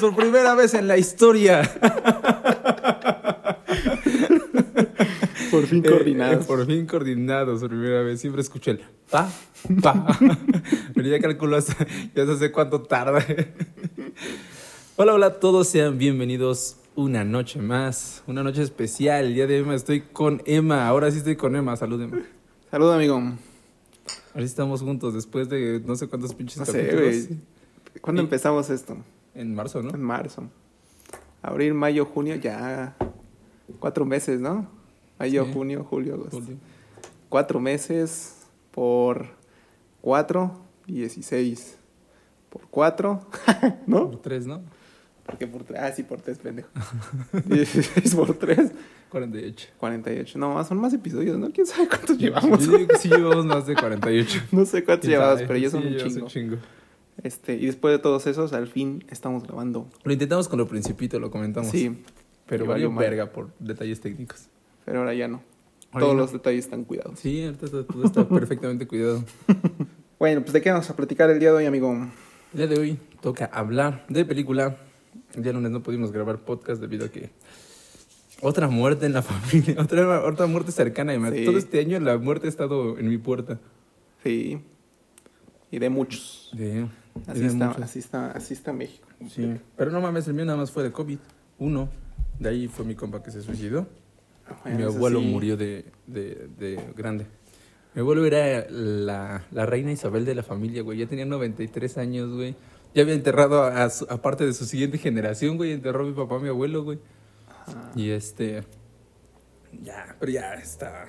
Por primera vez en la historia. Por fin Eh, coordinados. eh, por fin coordinados, por primera vez. Siempre escucho el pa, pa. Pero ya calculo hasta, ya no sé cuánto tarda. hola, hola a todos, sean bienvenidos una noche más, una noche especial. El día de Emma estoy con Emma, ahora sí estoy con Emma. Salud, Emma. Salud, amigo. Ahora sí estamos juntos después de no sé cuántos pinches No sé, capítulos. ¿Cuándo Y- empezamos esto? En marzo, ¿no? En marzo. Abril, mayo, junio, ya. Cuatro meses, ¿no? Mayo, Sí. junio, julio, agosto. Julio. Cuatro meses por cuatro, dieciséis. Por cuatro, ¿no? Por tres, ¿no? Porque por tres. Ah, sí, por tres, pendejo. Dieciséis por tres, 48. cuarenta y ocho. No, son más episodios, ¿no? ¿Quién sabe cuántos llevamos? Yo digo que sí llevamos más de 48. No sé cuántos ¿Quién llevamos, pero ya son Sí, un llevamos chingo. Este, y después de todos esos, al fin estamos grabando. Lo intentamos con lo principito, lo comentamos. Sí, Pero valió verga por detalles técnicos. pero ahora ya no. Ahora Todos ya no. los detalles están cuidados. Sí, ahorita está- todo está perfectamente cuidado. Bueno, pues de qué vamos a platicar el día de hoy, amigo. El día de hoy toca hablar de película. El día lunes no pudimos grabar podcast debido a que otra muerte en la familia, otra, otra muerte cercana. Sí. Todo este año la muerte ha estado en mi puerta. Sí. Y de muchos. Sí, Así está, así está, así está México. Sí. Pero no mames, el mío nada más fue de COVID. Uno. De ahí fue mi compa que se suicidó. Bueno, Mi abuelo sí. murió de, de, de grande. Mi abuelo era la, la reina Isabel de la familia, güey. Ya tenía 93 años, güey. Ya había enterrado a, a su- a parte de su siguiente generación, güey. Enterró a mi papá, a mi abuelo, güey. Ajá. Y este... Ya, pero ya está...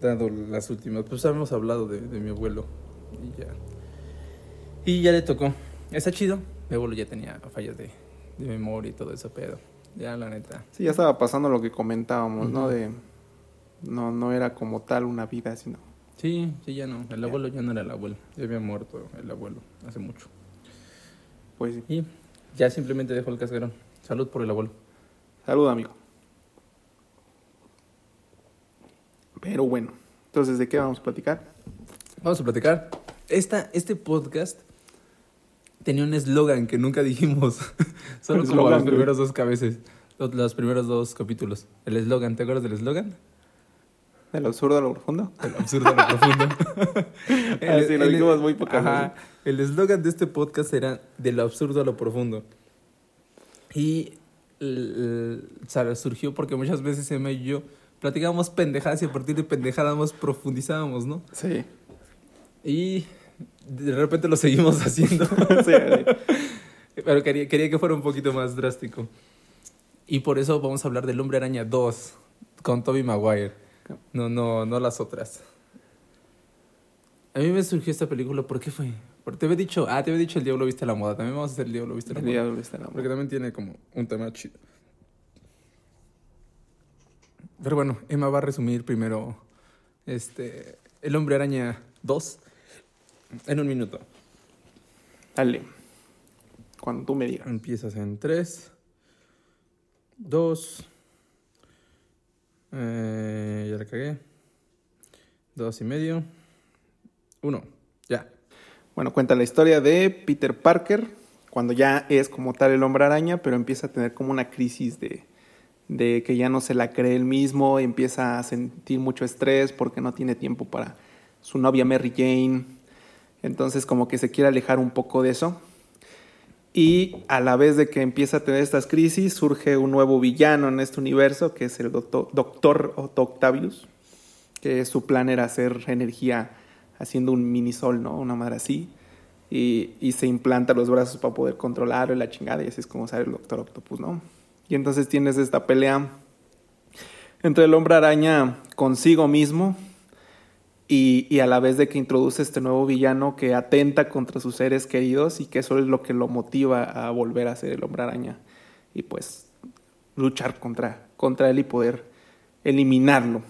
Dando las últimas. Pues habíamos hablado de, de mi abuelo. Y ya... Y ya le tocó. Está chido. Mi abuelo ya tenía fallas de, de memoria y todo eso, pero... Ya, la neta. Sí, ya estaba pasando lo que comentábamos, ¿no? De no, no era como tal una vida, sino. Sí, sí, ya no. El abuelo ya no era el abuelo. Ya había muerto el abuelo hace mucho. Pues sí. Y ya simplemente dejó el cascarón. Salud por el abuelo. Salud, amigo. Pero bueno, entonces, ¿de qué vamos a platicar? Vamos a platicar. Esta, este podcast tenía un eslogan que nunca dijimos. Solo El como los primeros dos cabezas. Los, los primeros dos capítulos. El eslogan, ¿te acuerdas del eslogan? ¿De lo absurdo a lo profundo? El absurdo a lo profundo. Ah, sí, lo dijimos muy pocas Ajá. El eslogan de este podcast era de lo absurdo a lo profundo. Y l- l- sal- surgió porque muchas veces Emma y yo platicábamos pendejadas y a partir de pendejadas profundizábamos, ¿no? Sí. Y de repente lo seguimos haciendo. sí. Pero quería, quería que fuera un poquito más drástico. Y por eso vamos a hablar del Hombre Araña 2 con Toby Maguire. No, no, no las otras. A mí me surgió esta película, ¿por qué fue? Porque te había dicho, ah, te había dicho El Diablo Viste a la Moda. También vamos a hacer El Diablo Viste a la El Moda. diablo está enamorado. Porque también tiene como un tema chido. Pero bueno, Emma va a resumir primero este, El Hombre Araña 2 en un minuto. Dale. Cuando tú me digas. Empiezas en 3, 2, eh, ya la cagué, 2 y medio, 1, ya. Bueno, cuenta la historia de Peter Parker, cuando ya es como tal el hombre araña, pero empieza a tener como una crisis de, de que ya no se la cree él mismo, empieza a sentir mucho estrés porque no tiene tiempo para su novia Mary Jane. Entonces como que se quiere alejar un poco de eso. Y a la vez de que empieza a tener estas crisis, surge un nuevo villano en este universo, que es el doctor, Octavius, que su plan era hacer energía haciendo un mini sol, ¿no? Una madre así. Y, y se implanta los brazos para poder controlarlo y la chingada, y así es como sale el Doctor Octopus, ¿no? Y entonces tienes esta pelea entre el hombre araña consigo mismo y, y a la vez de que introduce este nuevo villano que atenta contra sus seres queridos y que eso es lo que lo motiva a volver a ser el hombre araña y pues luchar contra, contra él y poder eliminarlo.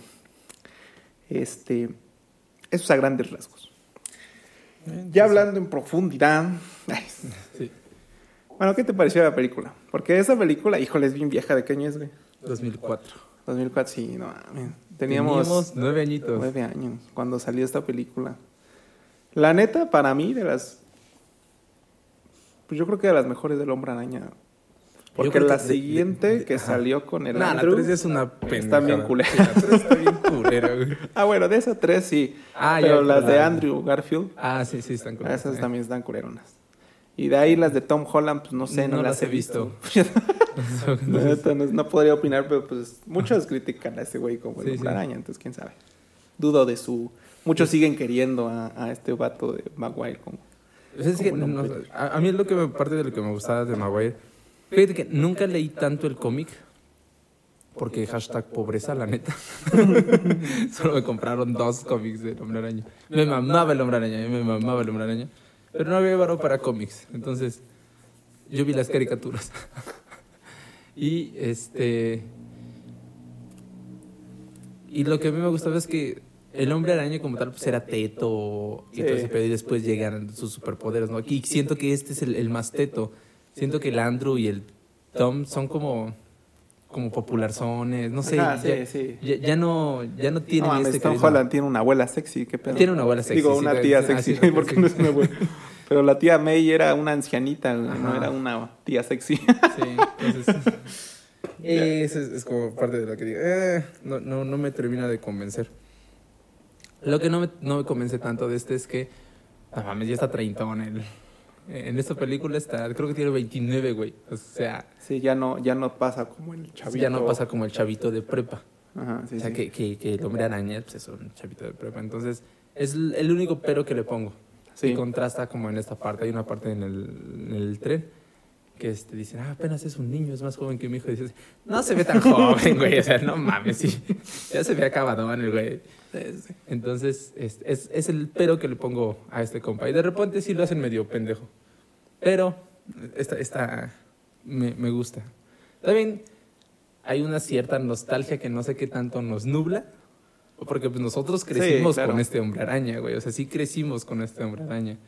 Este, eso es a grandes rasgos. Ya hablando en profundidad. Sí, Bueno, ¿qué te pareció la película? Porque esa película, híjole, es bien vieja. ¿De qué año es, güey? 2004. 2004, sí, no mames. Teníamos, Teníamos nueve añitos. nueve años cuando salió esta película. La neta, para mí, de las Pues yo creo que de las mejores del Hombre Araña. Porque la que de- de- siguiente de- que ajá. salió con el Nah, Andrew... la 3 es una pendejada. Está bien culera. Sí, la 3 está bien culera, güey. Ah, bueno, de esas tres sí. Ah, pero ya, las de la- Andrew Garfield, Ah, sí, sí, están culeras. esas eh. también están culeronas. Y de ahí las de Tom Holland, pues no sé, no, las he visto. Neta, no, no podría opinar, pero pues muchos critican a ese güey como el Sí, Hombre sí. Araña, entonces quién sabe. Dudo de su... Muchos siguen queriendo a, a este vato de Maguire como... Pues es que Como no- a, a mí es lo que me, parte de lo que me gustaba de Maguire. Fíjate que nunca leí tanto el cómic. Porque hashtag pobreza, la neta. Solo me compraron dos cómics del Hombre Araña. Me mamaba el Hombre Araña, me mamaba el Hombre Araña. Pero no había varo para cómics. Entonces, yo vi las caricaturas. y este. Y lo que a mí me gustaba es que el hombre araña como tal pues era teto y Sí. todo ese pedo, y después llegan sus superpoderes, ¿no? Aquí siento que este es el, el más teto. Siento que el Andrew y el Tom son como como popularzones, no sé, Ajá, sí, ya, sí. ya- ya no ya no tienen No este Tom. Holland tiene una abuela sexy, qué pedo. Tiene una abuela sexy, Digo, una tía sexy, ah, porque no es una abuela. Pero la tía May era una ancianita, güey, no era una tía sexy. Sí, entonces eso es, es como parte de lo que digo. eh, no, no, no me termina de convencer. Lo que no me, no me convence tanto de este es que, no mames, ya está treintón. El, en esta película está, creo que tiene 29, güey. O sea, Sí, ya no, ya no pasa como el chavito. ya no pasa como el chavito de prepa. Ajá, sí, o sea, sí. que, que, que el hombre araña pues, es un chavito de prepa. Entonces, es el único pero que le pongo. Sí. Y contrasta como en esta parte. Hay una parte en el, en el tren que este, dicen, ah, apenas es un niño, es más joven que mi hijo. Y dices, no se ve tan joven, güey. O sea, no mames, sí. Ya se ve acabadón el güey. Entonces, es, es, es el pero que le pongo a este compa. Y de repente sí lo hacen medio pendejo. Pero esta, esta me, me gusta. También hay una cierta nostalgia que no sé qué tanto nos nubla. Porque pues nosotros crecimos claro. con este hombre araña, güey. O sea, sí crecimos con este hombre araña.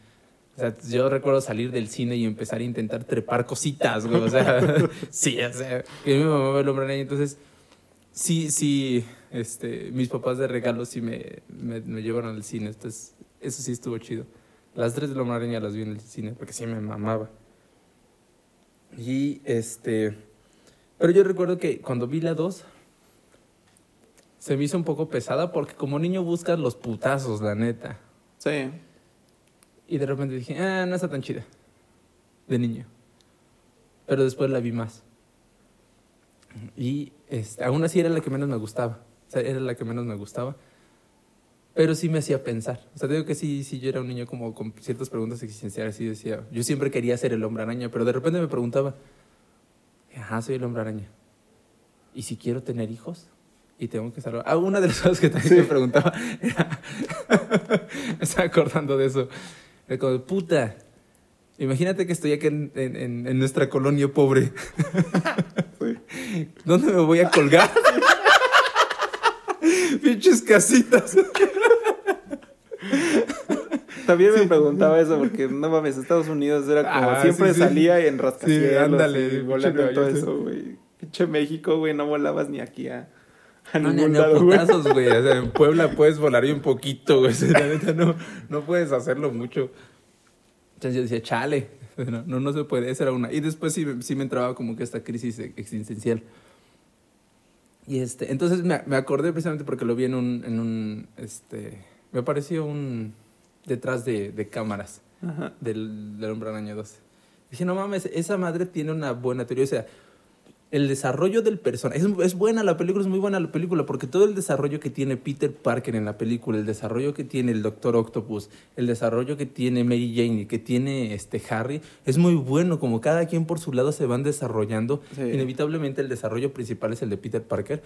O sea, yo recuerdo salir del cine y empezar a intentar trepar cositas, güey. O sea, sí, o sea, que mi mamá ve el hombre araña. Entonces, sí, sí, este, mis papás de regalo sí me, me, me llevaron al cine. Entonces, eso sí estuvo chido. Las tres del hombre araña las vi en el cine porque sí me mamaba. Y este. Pero yo recuerdo que cuando vi la 2, se me hizo un poco pesada porque como niño buscas los putazos, la neta. Sí. Y de repente dije, ah, no está tan chida. De niño. Pero después la vi más. Y este, aún así era la que menos me gustaba. O sea, era la que menos me gustaba. Pero sí me hacía pensar. O sea, digo que sí, sí, yo era un niño como con ciertas preguntas existenciales. Y decía, yo siempre quería ser el hombre araña, pero de repente me preguntaba, ajá, soy el hombre araña. ¿Y si quiero tener hijos? Y tengo que salvar. Ah, una de las cosas que también me preguntaba era. me estaba acordando de eso. Era como, puta. Imagínate que estoy aquí en, en- en- nuestra colonia pobre. ¿Dónde me voy a colgar? Pinches casitas. También me preguntaba eso porque no mames, Estados Unidos era como Ah, siempre sí, salía en rascacielos Sí, ándale, y volando todo eso, güey. Pinche México, güey, no volabas ni aquí a, a No, ni ningún ni a lado, güey. O sea, en Puebla puedes volar un poquito, güey. O sea, La neta, no, no puedes hacerlo mucho. Entonces yo decía, chale. No, no, no se puede. Esa era una. Y después sí, sí me entraba como que esta crisis existencial. Y este, entonces me, me acordé precisamente porque lo vi en un, en un, este, me apareció un, detrás de, de cámaras Ajá. del, del Hombre Araña 2. Dije, no mames, esa madre tiene una buena teoría. O sea, el desarrollo del personaje. Es, es buena la película, es muy buena la película, porque todo el desarrollo que tiene Peter Parker en la película, el desarrollo que tiene el Doctor Octopus, el desarrollo que tiene Mary Jane y que tiene este Harry, es muy bueno. Como cada quien por su lado se van desarrollando. Sí. Inevitablemente el desarrollo principal es el de Peter Parker.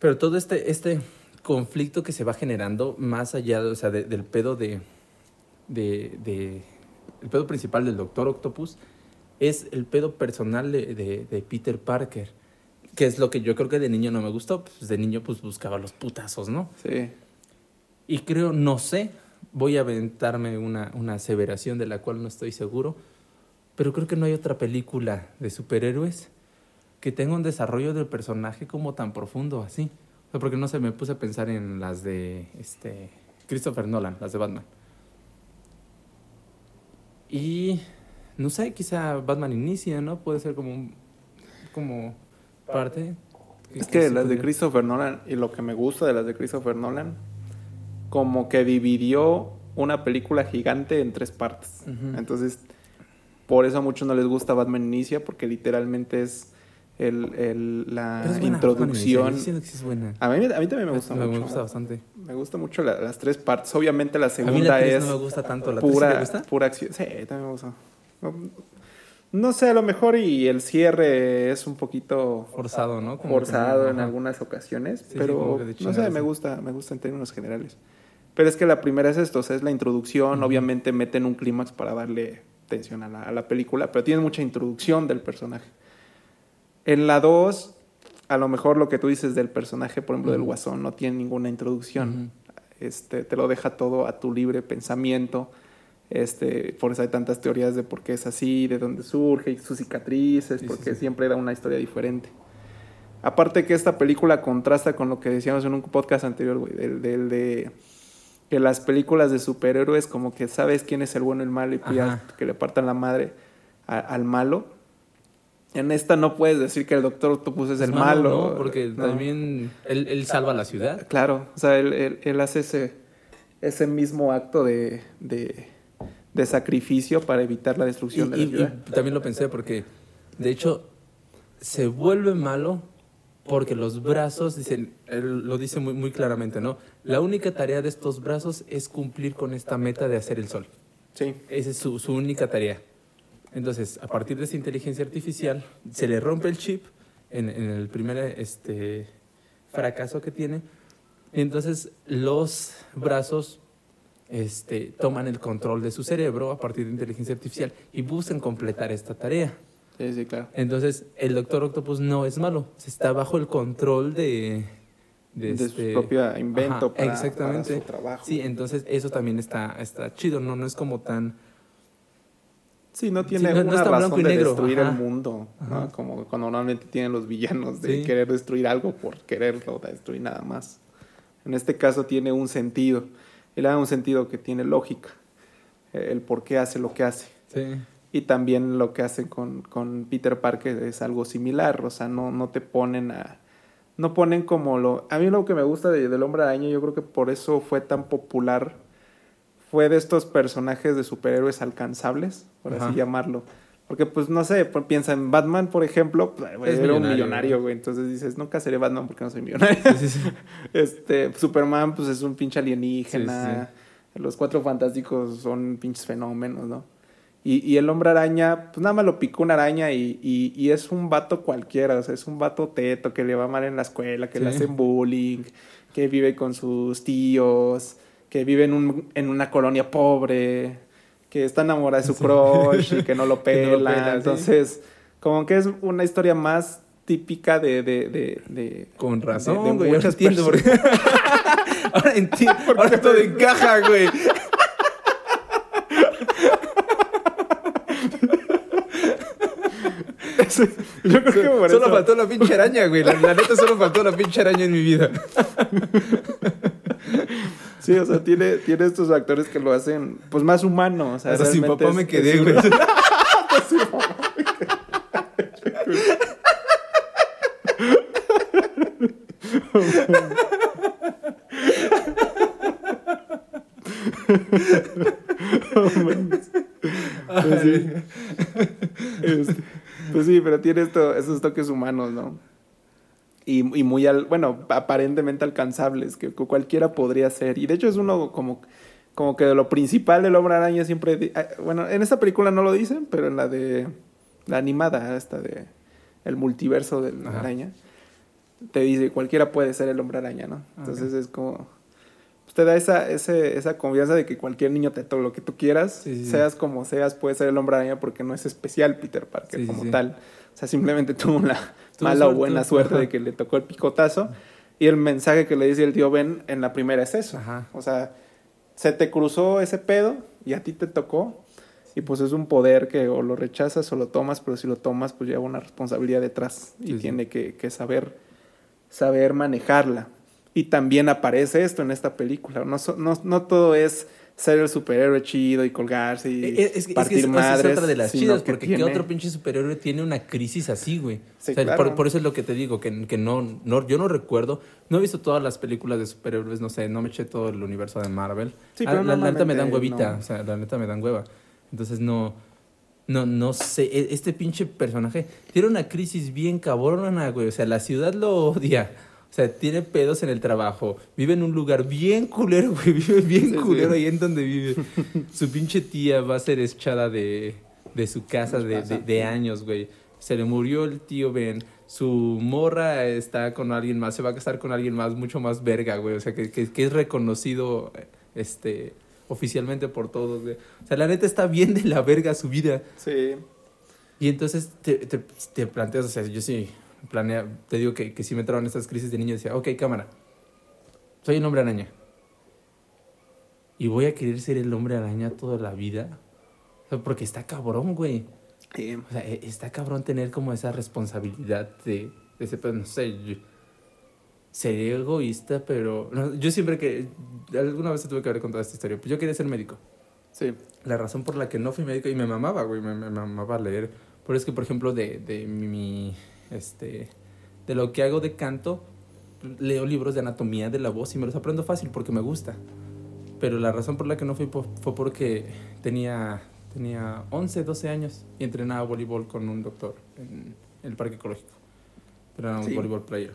Pero todo este, este conflicto que se va generando más allá o sea, de- del pedo de, de, de- El pedo principal del Doctor Octopus es el pedo personal de, de- de Peter Parker. Que es lo que yo creo que de niño no me gustó. Pues de niño pues buscaba los putazos, ¿no? Sí. Y creo, no sé, voy a aventarme una, una aseveración de la cual no estoy seguro, pero creo que no hay otra película de superhéroes que tenga un desarrollo del personaje como tan profundo así. O sea, porque no sé, me puse a pensar en las de este Christopher Nolan, las de Batman. Y no sé, quizá Batman inicia, ¿no? Puede ser como un, como parte. Es que las de Christopher Nolan, y lo que me gusta de las de Christopher Nolan, como que dividió una película gigante en tres partes. Entonces, por eso a muchos no les gusta Batman Inicia, porque literalmente es el, el, la introducción. A, mí, a mí también me gusta mucho. Me gusta bastante. Me gusta mucho las tres partes. Obviamente la segunda es. No me gusta tanto. ¿La pura, gusta? pura acción. Sí, también me gusta. No, sé, a lo mejor y el cierre es un poquito forzado, ¿no? forzado en algunas ocasiones, pero no sé, me gusta, me gusta en términos generales. Pero es que la primera es esto, o sea, es la introducción, obviamente meten un clímax para darle tensión a la, a la película, pero tiene mucha introducción del personaje. En la 2, a lo mejor lo que tú dices del personaje, por ejemplo, del Guasón, no tiene ninguna introducción. este, te lo deja todo a tu libre pensamiento. Este, por eso hay tantas teorías de por qué es así, de dónde surge, y sus cicatrices, porque siempre da una historia diferente. Aparte que esta película contrasta con lo que decíamos en un podcast anterior, güey, del, de que las películas de superhéroes como que sabes quién es el bueno y el malo y que le partan la madre al malo en esta no puedes decir que el Doctor Octopus es, el malo. ¿no? Porque también él, salva la ciudad. Claro, o sea, él, hace ese, ese mismo acto de, de, sacrificio para evitar la destrucción de la ciudad. Y también lo pensé porque, de hecho, se vuelve malo porque los brazos, dicen, lo dice muy, muy claramente, ¿no? La única tarea de estos brazos es cumplir con esta meta de hacer el sol. Sí. Esa es su, su única tarea. Entonces, a partir de esa inteligencia artificial, se le rompe el chip en, el primer este, fracaso que tiene. entonces, los brazos este, toman el control de su cerebro a partir de inteligencia artificial y buscan completar esta tarea. Sí, sí, claro. Entonces, el Doctor Octopus no es malo, está bajo el control de... De, su este, propio invento para, exactamente. su trabajo. Sí, entonces eso también está, está chido, ¿no? No es como tan Sí, no tiene una razón de destruir el mundo, ¿no? Como cuando normalmente tienen los villanos de querer destruir algo por quererlo destruir nada más. En este caso tiene un sentido. Él da un sentido que tiene lógica. El por qué hace lo que hace. Sí. Y también lo que hace con, con Peter Parker es algo similar. O sea, no, no te ponen a. No ponen como lo. A mí lo que me gusta de, del Hombre Araña, yo creo que por eso fue tan popular fue de estos personajes de superhéroes alcanzables, por así llamarlo. Porque, pues, no sé, piensa en Batman, por ejemplo, pues, era un millonario, güey. Entonces dices, nunca seré Batman porque no soy millonario. este, Superman, pues, es un pinche alienígena. Los cuatro fantásticos son pinches fenómenos, ¿no? Y, y, el hombre araña, pues nada más lo picó una araña y, y, es un vato cualquiera, o sea, es un vato teto que le va mal en la escuela, que le hacen bullying, que vive con sus tíos, que vive en, un, en una colonia pobre, que está enamorada de su crush y que no lo pela. Entonces, como que es una historia más típica de... de, de, de Con razón, de, güey, muchas entiendo ahora entiendo, ahora todo encaja, güey. Yo creo que por solo faltó la pinche araña, güey. La, la, neta solo faltó la pinche araña en mi vida. Sí, o sea, tiene, tiene estos actores que lo hacen, pues, más humano. O sea, Hasta sin papá me quedé, güey. pues, sí. Este, pues sí, pero tiene esto, esos toques humanos, ¿no? Y, muy, al, bueno, aparentemente alcanzables, que, cualquiera podría ser. Y de hecho es uno como, como que de lo principal del Hombre Araña siempre... Ah, bueno, en esta película no lo dicen, pero en la de... La animada, esta de... El multiverso del araña. Te dice, cualquiera puede ser el Hombre Araña, ¿no? Entonces es como... Pues te da esa, ese, esa confianza de que cualquier niño te todo lo que tú quieras, seas como seas, puede ser el Hombre Araña porque no es especial Peter Parker como tal. O sea, simplemente tuvo una mala o buena suerte de que le tocó el picotazo. Y el mensaje que le dice el tío Ben en la primera es eso. O sea, se te cruzó ese pedo y a ti te tocó. Y pues es un poder que o lo rechazas o lo tomas, pero si lo tomas, pues lleva una responsabilidad detrás y tiene que, que, saber, saber manejarla. Y también aparece esto en esta película. No, no, no todo es ser el superhéroe chido y colgarse y Eh, Es, es que- es partir que esa madres. es otra de las chidas, que porque tiene- ¿qué otro pinche superhéroe tiene una crisis así, güey? Sí, O sea, claro. por, por eso es lo que te digo, que, que no, no, yo no recuerdo, no he visto todas las películas de superhéroes, no sé, no me eché todo el universo de Marvel. Sí, Ah, pero la, neta me dan huevita, no. o sea, la neta me dan hueva. Entonces no, no, no sé, e- este pinche personaje tiene una crisis bien cabrona, güey, o sea, la ciudad lo odia. O sea, tiene pedos en el trabajo. Vive en un lugar bien culero, güey. Vive bien Sí, sí. culero ahí en donde vive. Su pinche tía va a ser echada de, de su De casa. de- de años, güey. Se le murió el tío Ben. Su morra está con alguien más. Se va a casar con alguien más, mucho más verga, güey. O sea, que, que, que es reconocido este, oficialmente por todos, güey. O sea, la neta está bien de la verga su vida. Sí. Y entonces te, te, te planteas, o sea, yo sí planea, te digo que, que si me entraban estas crisis de niño, decía, ok, cámara, soy el hombre araña. Y voy a querer ser el hombre araña toda la vida. O sea, porque está cabrón, güey. Sí. O sea, e- está cabrón tener como esa responsabilidad de, de ese, pues, no sé, yo- seré egoísta, pero no, yo siempre que, alguna vez tuve que haber contado esta historia, pues yo quería ser médico. Sí. La razón por la que no fui médico y me mamaba, güey, me, me mamaba leer. Pero es que, por ejemplo, de, de mi, este, de lo que hago de canto, leo libros de anatomía de la voz y me los aprendo fácil porque me gusta. Pero la razón por la que no fui fue porque tenía, tenía 11, 12 años y entrenaba voleibol con un doctor en el parque ecológico. Pero era un Sí. voleibol player.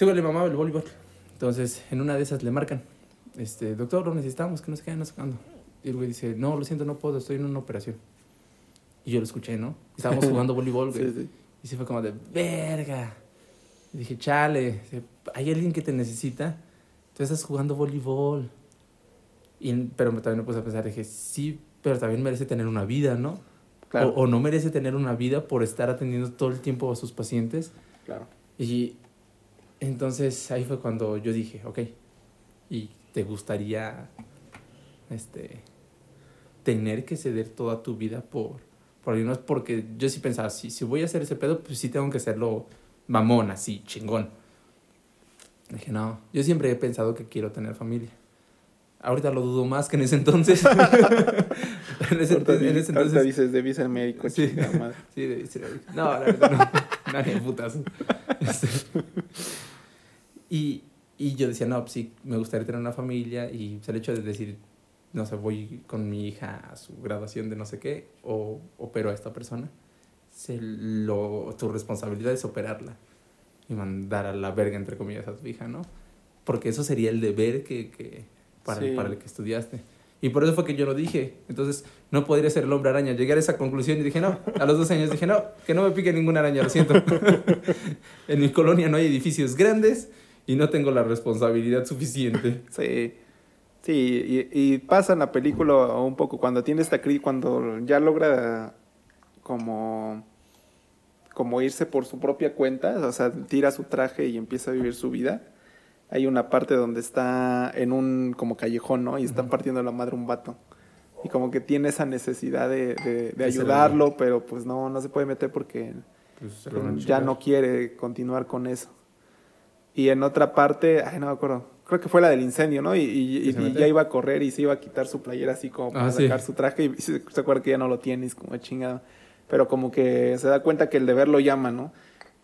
Güey le mamaba el voleibol. Entonces, en una de esas le marcan, este, doctor, lo necesitamos, que nos quedan sacando. Y el güey dice, no, lo siento, no puedo, estoy en una operación. Y yo lo escuché, ¿no? Estábamos jugando voleibol, güey. Sí, sí. Y se fue como de, verga. Y dije, chale, hay alguien que te necesita. Tú estás jugando voleibol. Y, pero también me puse a pensar, dije, sí, pero también merece tener una vida, ¿no? Claro. O, o no merece tener una vida por estar atendiendo todo el tiempo a sus pacientes. Claro. Y entonces ahí fue cuando yo dije, ok, ¿y te gustaría este, tener que ceder toda tu vida por, por más? Porque yo sí pensaba, si, si voy a hacer ese pedo, pues sí tengo que hacerlo mamón, así, chingón. Dije, no, yo siempre he pensado que quiero tener familia. Ahorita lo dudo más que en ese entonces. en ese, Ahorita, entonces- en ese entonces dices, debí ser médico, Sí. madre. Sí, debe ser ahorita. No, la verdad no. Nadie putas. Este, Y, y yo decía, no, pues sí, me gustaría tener una familia y pues, el hecho de decir, no sé, voy con mi hija a su graduación de no sé qué o opero a esta persona, se lo, tu responsabilidad es operarla y mandar a la verga, entre comillas, a tu hija, ¿no? Porque eso sería el deber que, que para, Sí. para el que estudiaste. Y por eso fue que yo lo dije. Entonces, no podría ser el hombre araña. Llegué a esa conclusión y dije, no. A los dos años dije, no, que no me pique ninguna araña, lo siento. en mi colonia no hay edificios grandes y no tengo la responsabilidad suficiente. Sí. Sí, y, y pasa en la película un poco cuando tiene esta crisis, cuando ya logra como, como irse por su propia cuenta, o sea, tira su traje y empieza a vivir su vida. Hay una parte donde está en un como callejón, ¿no? Y está Ujú. partiendo la madre un vato. Y como que tiene esa necesidad de, de- ayudarlo, pero pues no, no se puede meter porque Pues, ya no quiere continuar con eso. Y en otra parte, ay, no me acuerdo, creo que fue la del incendio, ¿no? Y, ya iba a correr y se iba a quitar su playera así como para Ah, sí. sacar su traje y se, se acuerda que ya no lo tiene, y es como chingado. Pero como que se da cuenta que el deber lo llama, ¿no?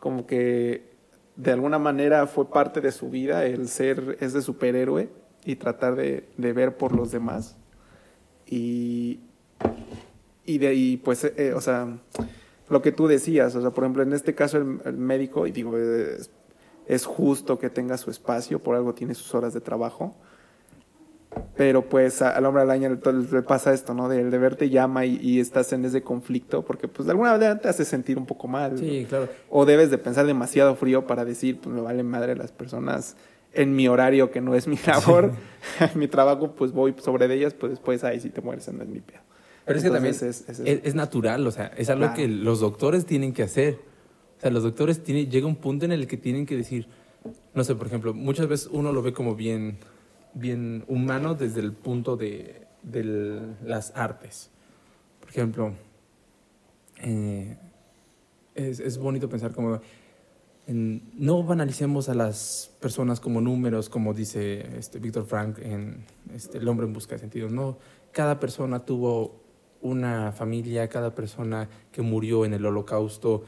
Como que de alguna manera fue parte de su vida el ser ese superhéroe y tratar de, de ver por los demás. Y, y de ahí, pues, eh, o sea, lo que tú decías, o sea, por ejemplo, en este caso el, el médico, y digo, es, es justo que tenga su espacio, por algo tiene sus horas de trabajo, pero pues a- al hombre araña le, le pasa esto, ¿no? De, de verte llama y, y estás en ese conflicto, porque pues de alguna manera te hace sentir un poco mal. Sí, claro. O debes de pensar demasiado frío para decir, pues me vale madre las personas en mi horario que no es mi labor, mi trabajo, pues voy sobre de ellas, pues después ahí si te mueres, no es mi pedo. Pero es que también es- es- es, es natural, o sea, es algo Claro. que los doctores tienen que hacer. O sea, los doctores tienen, llega un punto en el que tienen que decir, no sé, por ejemplo, muchas veces uno lo ve como bien, bien humano desde el punto de, de las artes. Por ejemplo, eh, es, es bonito pensar como en- no banalicemos a las personas como números, como dice este Víctor Frank en este, El hombre en busca de sentido. No, cada persona tuvo una familia, cada persona que murió en el holocausto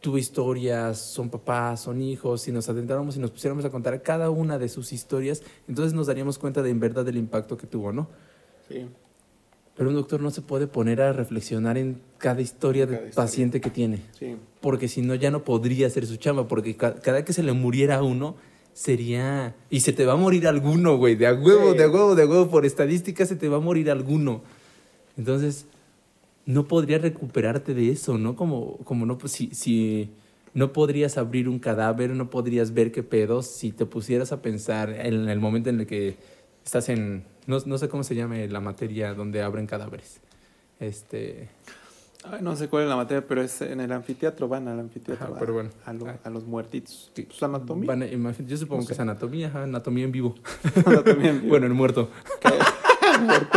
tuvo historias, son papás, son hijos, si nos adentráramos y nos pusiéramos a contar cada una de sus historias, entonces nos daríamos cuenta de en verdad del impacto que tuvo, ¿no? Sí. Pero un doctor no se puede poner a reflexionar en cada historia del paciente que tiene Sí. porque si no ya no podría hacer su chamba, porque ca- cada que se le muriera uno sería... Y se te va a morir alguno, güey, de a huevo, Sí. de a huevo, de a huevo, por estadística se te va a morir alguno. Entonces, no podrías recuperarte de eso, ¿no? Como, como no, pues, si, si no podrías abrir un cadáver, no podrías ver qué pedos, si te pusieras a pensar en el momento en el que estás en... No, no sé cómo se llame la materia donde abren cadáveres. Este... Ay, no sé cuál es la materia, pero es en el anfiteatro, van al anfiteatro. Ajá, a- pero bueno. A, lo- a los muertitos. Pues anatomía. Van a- imagin- yo supongo No que sé. es anatomía, ajá, anatomía en vivo. Anatomía en vivo. Bueno, el muerto.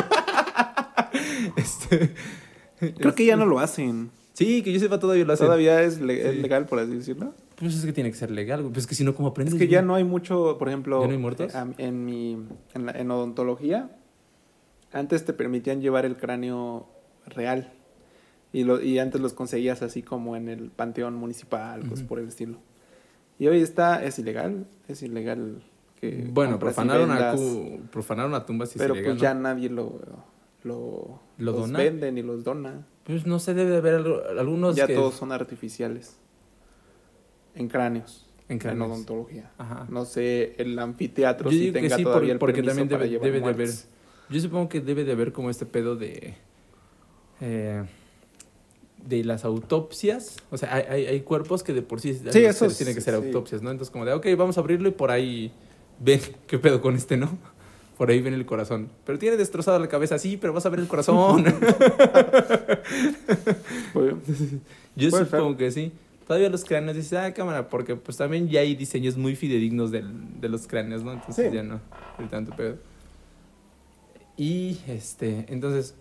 Este, Creo que ya no lo hacen. Sí, que yo sepa todavía lo hacen. Todavía es, le- es Sí. legal, por así decirlo. Pues es que tiene que ser legal, güey. Pues es que si no, ¿cómo aprendes? Es que ya no hay mucho, por ejemplo, ¿Ya no hay muertos? eh, en mi en, la- en odontología, antes te permitían llevar el cráneo real y lo y antes los conseguías así como en el panteón municipal, cosas Ujú. por el estilo. Y hoy está es ilegal, es ilegal que Bueno, profanaron a, vendas, cu- profanaron a tumbas y pero pues ya ¿no? nadie lo lo, ¿Lo los dona? venden y los dona. Pues no sé, debe de haber algunos ya que... todos son artificiales en cráneos. En En cráneos. odontología. Ajá. No sé, el anfiteatro Yo si digo que sí, todavía porque también debe, de haber... Yo supongo que debe de haber como este pedo de... eh, de las autopsias, o sea, hay, hay, cuerpos que de por sí, Sí, eso se- tienen que ser sí. autopsias, ¿no? Entonces como de, ok, vamos a abrirlo y por ahí ven qué pedo con este, ¿no? Por ahí ven el corazón. Pero tiene destrozada la cabeza, sí, pero vas a ver el corazón. Yo Puede supongo ser. que sí. Todavía los cráneos dices, ah, cámara, porque pues también ya hay diseños muy fidedignos del- de los cráneos, ¿no? Entonces Sí. ya no hay tanto pedo. Y este, entonces,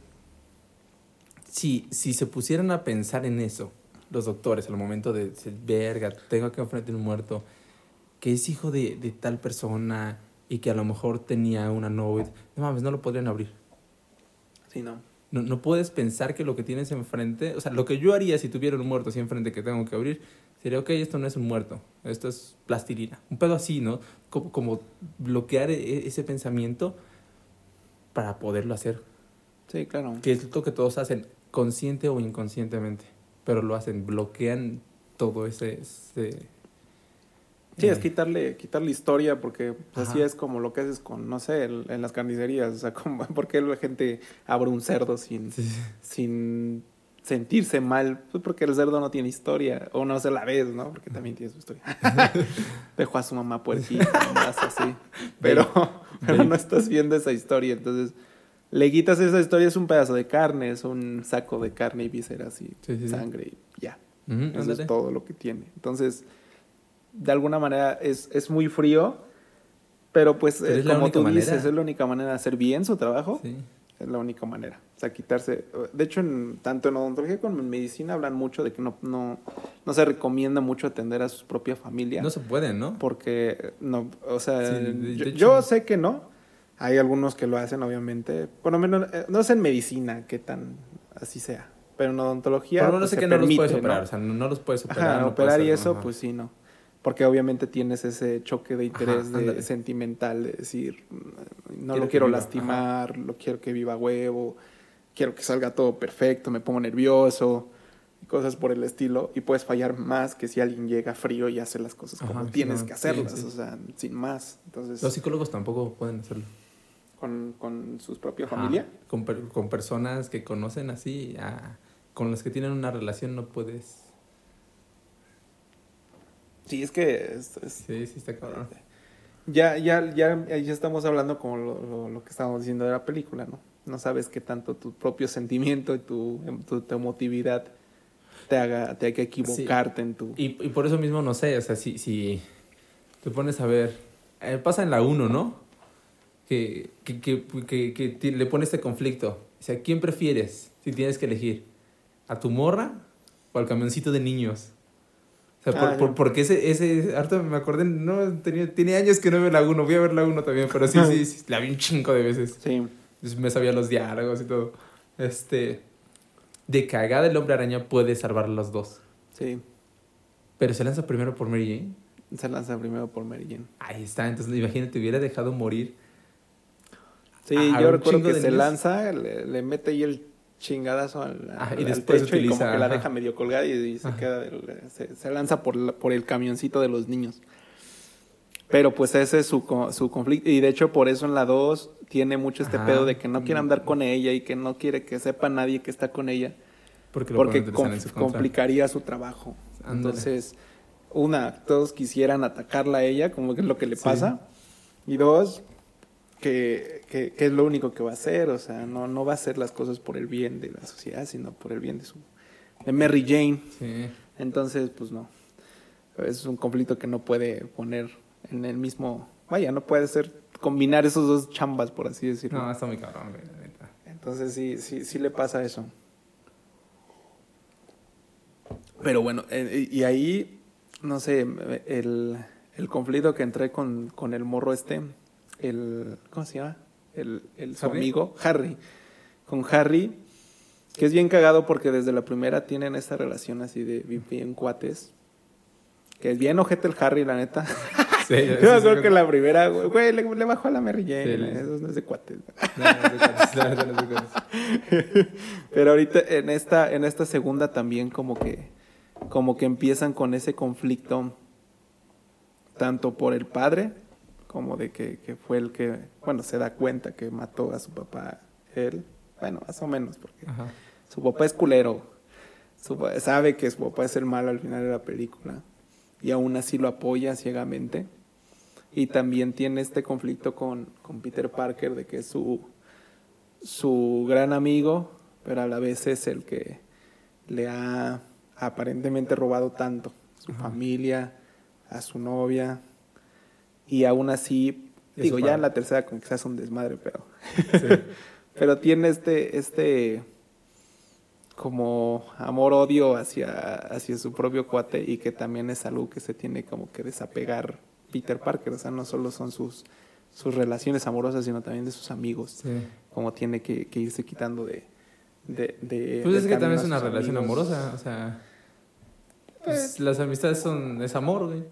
si, si se pusieran a pensar en eso, los doctores, al momento de decir, verga, tengo que enfrentar un muerto, que es hijo de, de tal persona y que a lo mejor tenía una novia, no mames, no lo podrían abrir. sí, no. No, no puedes pensar que lo que tienes enfrente, o sea, lo que yo haría si tuviera un muerto así enfrente que tengo que abrir, sería, ok, esto no es un muerto, esto es plastilina. Un pedo así, ¿no? Como, como bloquear e- ese pensamiento para poderlo hacer. Sí, claro. Que es lo que todos hacen, consciente o inconscientemente, pero lo hacen, bloquean todo ese... ese Sí, eh, es quitarle, quitarle historia, porque pues, así es como lo que haces con, no sé, el- en las carnicerías. O sea, como, ¿por qué la gente abre un cerdo sin, sí, sin sentirse mal? Pues porque el cerdo no tiene historia, o no se la ves, ¿no? Porque también tiene su historia. Dejó a su mamá puerquita, más así. Pero, pero no estás viendo esa historia, entonces... Le quitas esa historia, es un pedazo de carne, es un saco de carne y vísceras y Sí, sí, sí. sangre y ya. Eso ándale. es todo lo que tiene. Entonces, de alguna manera es, es muy frío, pero pues Pero eh, como tú manera. dices, es la única manera de hacer bien su trabajo. Sí. Es la única manera. O sea, quitarse... De hecho, en, tanto en odontología como en medicina hablan mucho de que no, no, no se recomienda mucho atender a su propia familia. No se pueden, ¿no? Porque, no, o sea, Sí, yo, sé que no. Hay algunos que lo hacen, obviamente. Por lo menos, eh, no sé en medicina qué tan así sea. Pero en odontología. Por lo menos pues, sé que no los puedes ¿no? operar, o sea, no, los puedes operar. Ajá, no operar puedes y eso, ajá. pues sí, no. Porque obviamente tienes ese choque de interés Ajá, de ándale. sentimental, de decir, mm, no Quiero lo quiero lastimar, lo quiero que viva huevo, quiero que salga todo perfecto, me pongo nervioso, y cosas por el estilo. Y puedes fallar más que si alguien llega frío y hace las cosas como Ajá, tienes que hacerlas, sí. o sea, sin más. Entonces, Los psicólogos tampoco pueden hacerlo. con, con su propia familia. Con, con personas que conocen así, ah, con las que tienen una relación no puedes. Sí, es que es- es- Sí, sí, está cabrón. Ya, ya, ya, ya estamos hablando como lo, lo- lo que estábamos diciendo de la película, ¿no? No sabes qué tanto tu propio sentimiento y tu, em, tu, tu emotividad te haga, te haga equivocarte en tu... Y, y por eso mismo no sé, o sea, si, si te pones a ver, eh, pasa en la 1, ¿no? Que, que, que, que, que ti- le pone este conflicto. O sea, ¿quién prefieres si tienes que elegir? ¿A tu morra o al camioncito de niños? O O sea, Ah, por- por- ya. porque ese, ese, ahorita me acordé, no, tenía, tiene años que no veo la 1, voy a ver la 1 también, pero sí, sí, sí, la vi un chingo de veces. Sí. Entonces me sabía los diálogos y todo. Este, de cagada el hombre araña puede salvar a los dos, Sí. pero se lanza primero por Mary Jane. Se lanza primero por Mary Jane. Ahí está, entonces imagínate, hubiera dejado morir. Sí, yo recuerdo que se niños. lanza, le, le mete ahí el chingadazo al, Ah, al- y al después techo y como utiliza, que la ajá. deja medio colgada y, y se Ajá. queda se, se lanza por, la- por el camioncito de los niños. Pero pues ese es su, su conflicto y de hecho por eso en la 2 tiene mucho este Ajá. pedo de que no quiere andar con ella y que no quiere que sepa nadie que está con ella Porque, lo porque com- su complicaría su trabajo. Ándale. Entonces, una, todos quisieran atacarla a ella, como que es lo que le Sí. pasa. Y dos, que, que- que es lo único que va a hacer. O sea, no, no va a hacer las cosas por el bien de la sociedad, sino por el bien de su de Mary Jane. Sí. Entonces, pues no. Es un conflicto que no puede poner en el mismo. Vaya, no puede ser combinar esos dos chambas, por así decirlo. No, está muy cabrón. Entonces sí, sí, sí le pasa eso. Pero bueno, eh, y ahí, no sé, el, el conflicto que entré con, con el morro este, el, ¿cómo se llama? El, el su ¿Harry? amigo, Harry. Con Harry, que es bien cagado porque desde la primera tienen esta relación así de bien, cuates. Que es bien ojete el Harry, la neta. Sí, Yo acuerdo que la primera, güey, le, le bajó a la Mary Jane. Eso no es de cuates. Pero ahorita en esta, en esta segunda también como que, como que empiezan con ese conflicto tanto por el padre como de que, que fue el que, bueno, se da cuenta que mató a su papá él, bueno, más o menos, porque Ajá. su papá es culero, su sabe que su papá es el malo al final de la película y aún así lo apoya ciegamente. Y también tiene este conflicto con, con Peter Parker de que es su, su gran amigo, pero a la vez es el que le ha aparentemente robado tanto. Su Ajá. familia, a su novia. Y aún así, digo, ya en la tercera como hace un desmadre, pero... Sí. Pero tiene este, este como amor-odio hacia, hacia su propio cuate y que también es algo que se tiene como que desapegar Peter Parker. O sea, no solo son sus, sus relaciones amorosas, sino también de sus amigos. Sí. Como tiene que, que irse quitando de... de, de- Pues es que también es una relación amigos. amorosa, o sea. pues, las amistades son. Es amor, güey.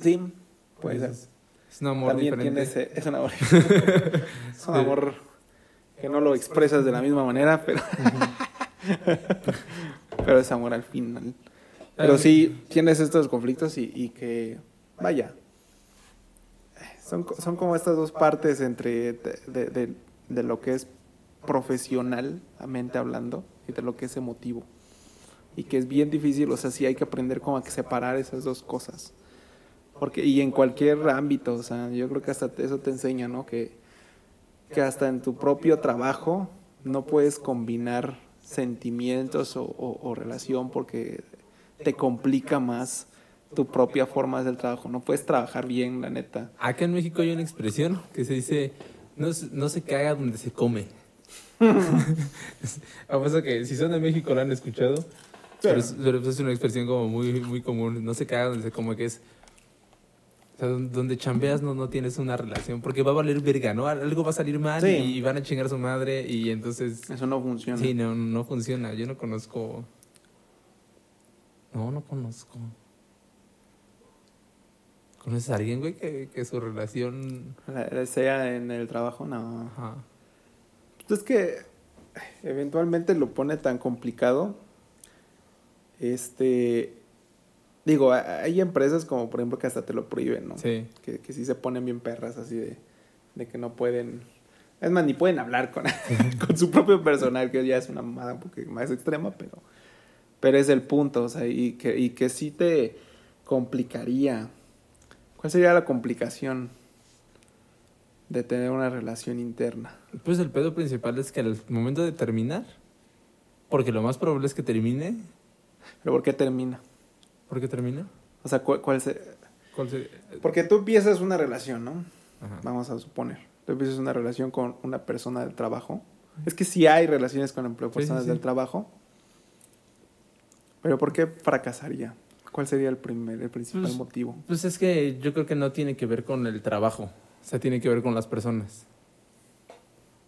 Sí, puede ser. Es, un amor También diferente. ese, es un amor. es un amor que no lo expresas de la misma manera, pero, pero es amor al final. Pero sí tienes estos conflictos y, y que, vaya, son, son como estas dos partes entre de, de- de- de lo que es profesionalmente hablando y de lo que es emotivo. Y que es bien difícil, o sea, sí hay que aprender como a separar esas dos cosas. Porque, y en cualquier ámbito, o sea, yo creo que hasta eso te enseña, ¿no? Que, que hasta en tu propio trabajo no puedes combinar sentimientos o, o- o relación porque te complica más tu propia forma del trabajo. No puedes trabajar bien, la neta. Acá en México hay una expresión que se dice: no, se- no se caga donde se come. Apuesto que si son de México lo han escuchado. Pero, es, pero es una expresión como muy, muy común. No se caga donde se come, que es. O sea, don- donde chambeas no, no tienes una relación. Porque va a valer verga, ¿no? Algo va a salir mal Sí. y van a chingar a su madre. Y entonces. Eso no funciona. Sí, no, no funciona. Yo no conozco. No, no conozco. ¿Conoces a alguien, güey, que, que su relación. La- Sea en el trabajo, no. Ajá. Pues es que eventualmente lo pone tan complicado. Este. Digo, hay empresas como por ejemplo que hasta te lo prohíben, ¿no? Sí. Que, que sí se ponen bien perras así de, de que no pueden. Es más, ni pueden hablar con, con su propio personal, que ya es una mamada un poco más extrema, pero, pero es el punto, o sea, y que, y que sí te complicaría. ¿Cuál sería la complicación de tener una relación interna? Pues el pedo principal es que al momento de terminar, porque lo más probable es que termine. ¿Pero por qué termina? ¿Por qué termina? O sea, ¿cuál, cuál se- ¿Cuál sería? Porque tú empiezas una relación, ¿no? Ajá. Vamos a suponer. Tú empiezas una relación con una persona del trabajo. Es que sí hay relaciones con empleo- Sí, sí, personas sí. del trabajo. Pero ¿por qué fracasaría? ¿Cuál sería el primer, el principal Pues- motivo? Pues es que yo creo que no tiene que ver con el trabajo, o sea, tiene que ver con las personas.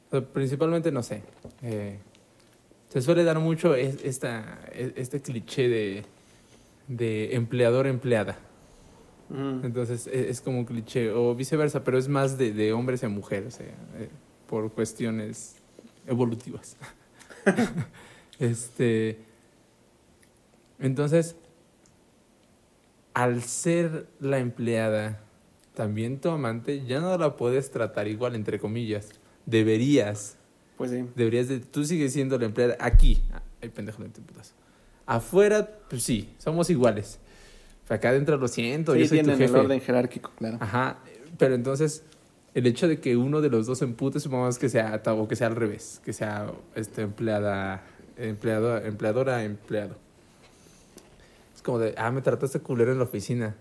O sea, principalmente, no sé, eh, se suele dar mucho es- esta, e- este cliché de, de empleador-empleada. Mm, Entonces e- es como un cliché, o viceversa, pero es más de, de hombres a mujeres, o sea, eh, por cuestiones evolutivas. este. Entonces, al ser la empleada, también tu amante, ya no la puedes tratar igual, entre comillas. Deberías. Pues sí. Deberías de. Tú sigues siendo la empleada aquí. Ay, pendejo, no te putazo. Afuera, pues sí, somos iguales. Acá adentro lo siento, yo Sí, soy tu tienen el jefe. orden jerárquico, claro. Ajá, pero entonces el hecho de que uno de los dos empute, supongamos que sea o que sea al revés, que sea este empleada, empleado, empleadora, empleado. Es como de, ah, me trataste culero en la oficina.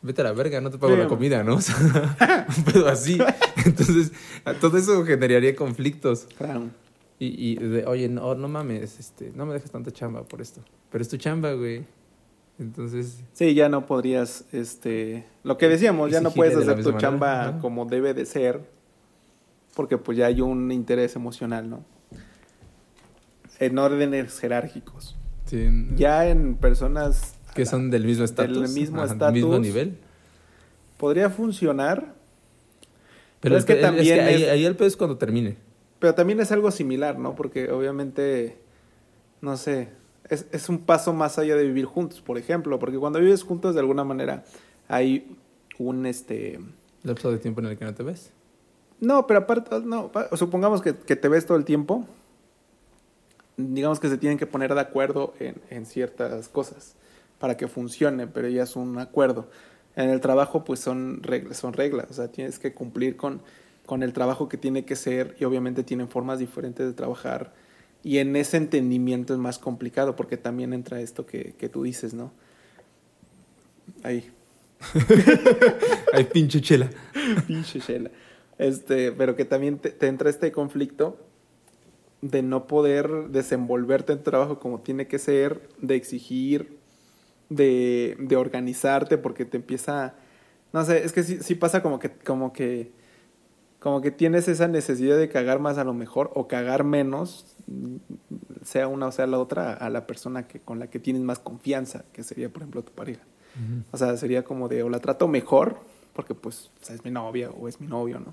Vete a la verga, no te pago Sí. la comida, ¿no? O sea, un pedo así. Entonces, todo eso generaría conflictos. Claro. Y, y de, oye, no, no mames, este, no me dejes tanta chamba por esto. Pero es tu chamba, güey. Entonces, Sí, ya no podrías, este, lo que decíamos, ya no puedes hacer tu chamba como debe de ser, porque pues ya hay un interés emocional, ¿no? En órdenes jerárquicos. sí, Ya en personas que son del mismo estatus. del mismo estatus. nivel. podría funcionar, Pero es es que que, también ahí, es- ahí el pedo es cuando termine. Pero también es algo similar, ¿no? Porque obviamente, no sé, es, es un paso más allá de vivir juntos, por ejemplo, porque cuando vives juntos de alguna manera hay un, este, Lapso de tiempo en el que no te ves. No, pero aparte, no, supongamos que, que te ves todo el tiempo. Digamos que se tienen que poner de acuerdo en, en ciertas cosas para que funcione, pero ya es un acuerdo. En el trabajo, pues son reglas, son reglas. O sea, tienes que cumplir con, con el trabajo que tiene que ser y obviamente tienen formas diferentes de trabajar. Y en ese entendimiento es más complicado porque también entra esto que, que tú dices, ¿no? Ahí. Ay, pinche chela. Pinche Shela. Este, pero que también te, te entra este conflicto de no poder desenvolverte en tu trabajo como tiene que ser, de exigir, de, de organizarte, porque te empieza, no sé, es que sí, sí pasa como que, como que, como que tienes esa necesidad de cagar más a lo mejor, o cagar menos, sea una o sea la otra, a la persona que, con la que tienes más confianza, que sería, por ejemplo, tu pareja. O sea, sería como de, o la trato mejor, porque pues o sea, es mi novia o es mi novio, ¿no?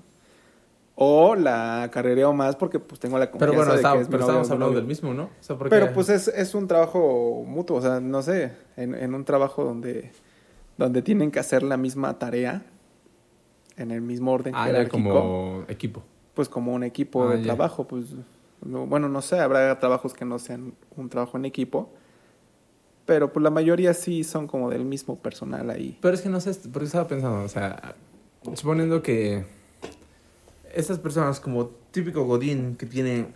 O la carrereo más porque pues tengo la confianza Pero bueno, de que es pero hablando novio. del mismo, ¿no? O sea, porque- Pero pues es, es un trabajo mutuo, o sea, no sé, en, en un trabajo donde, donde tienen que hacer la misma tarea, en el mismo orden Ah, jerárquico, como equipo. pues como un equipo Ah, de ya. trabajo, pues no- bueno, no sé, habrá trabajos que no sean un trabajo en equipo, pero pues la mayoría sí son como del mismo personal ahí. Pero es que no sé, porque estaba pensando, o sea, suponiendo que estas personas como típico Godín que tiene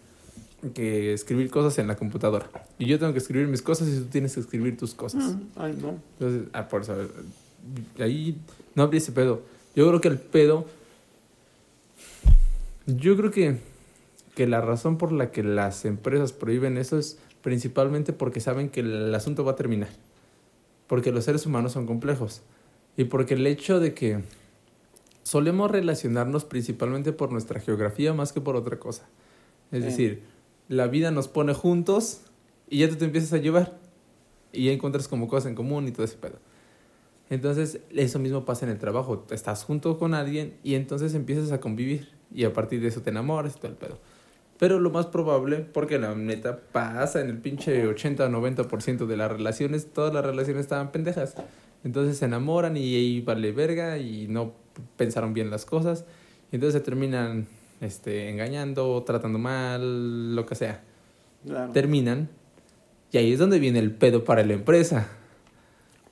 que escribir cosas en la computadora y yo tengo que escribir mis cosas y tú tienes que escribir tus cosas. Mm, Ay, no. Entonces, ah, por eso, ahí no habría ese pedo. Yo creo que el pedo, yo creo que, que la razón por la que las empresas prohíben eso es principalmente porque saben que el asunto va a terminar. Porque los seres humanos son complejos. Y porque el hecho de que solemos relacionarnos principalmente por nuestra geografía más que por otra cosa. Es Sí. decir, la vida nos pone juntos y ya tú te empiezas a llevar. Y ya encuentras como cosas en común y todo ese pedo. Entonces, eso mismo pasa en el trabajo. Estás junto con alguien y entonces empiezas a convivir. Y a partir de eso te enamoras y todo el pedo. Pero lo más probable, porque la neta pasa en el pinche 80 o 90% de las relaciones, todas las relaciones estaban pendejas. Entonces se enamoran y ahí vale verga y no pensaron bien las cosas. Y entonces se terminan este, engañando, tratando mal, lo que sea Claro. terminan y ahí es donde viene el pedo para la empresa.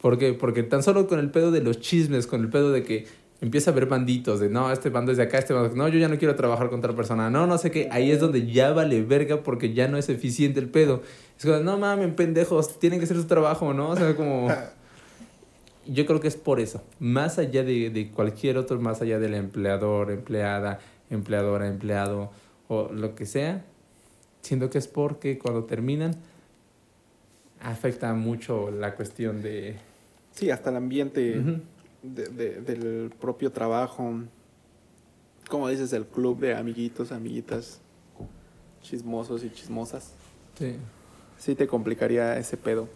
¿Por qué? Porque tan solo con el pedo de los chismes, con el pedo de que empieza a haber banditos de no, este bando es de acá, este bando, no, yo ya no quiero trabajar con otra persona, no, no sé qué, ahí es donde ya vale verga porque ya no es eficiente el pedo. Es como, no mames, pendejos, tienen que hacer su trabajo, ¿no? O sea, como... Yo creo que es por eso, más allá de, de cualquier otro, más allá del empleador, empleada, empleadora, empleado o lo que sea, siento que es porque cuando terminan, afecta mucho la cuestión de... Sí, hasta el ambiente de- de- del propio trabajo. Como dices, el club de amiguitos, amiguitas, chismosos y chismosas. Sí. Sí te complicaría ese pedo.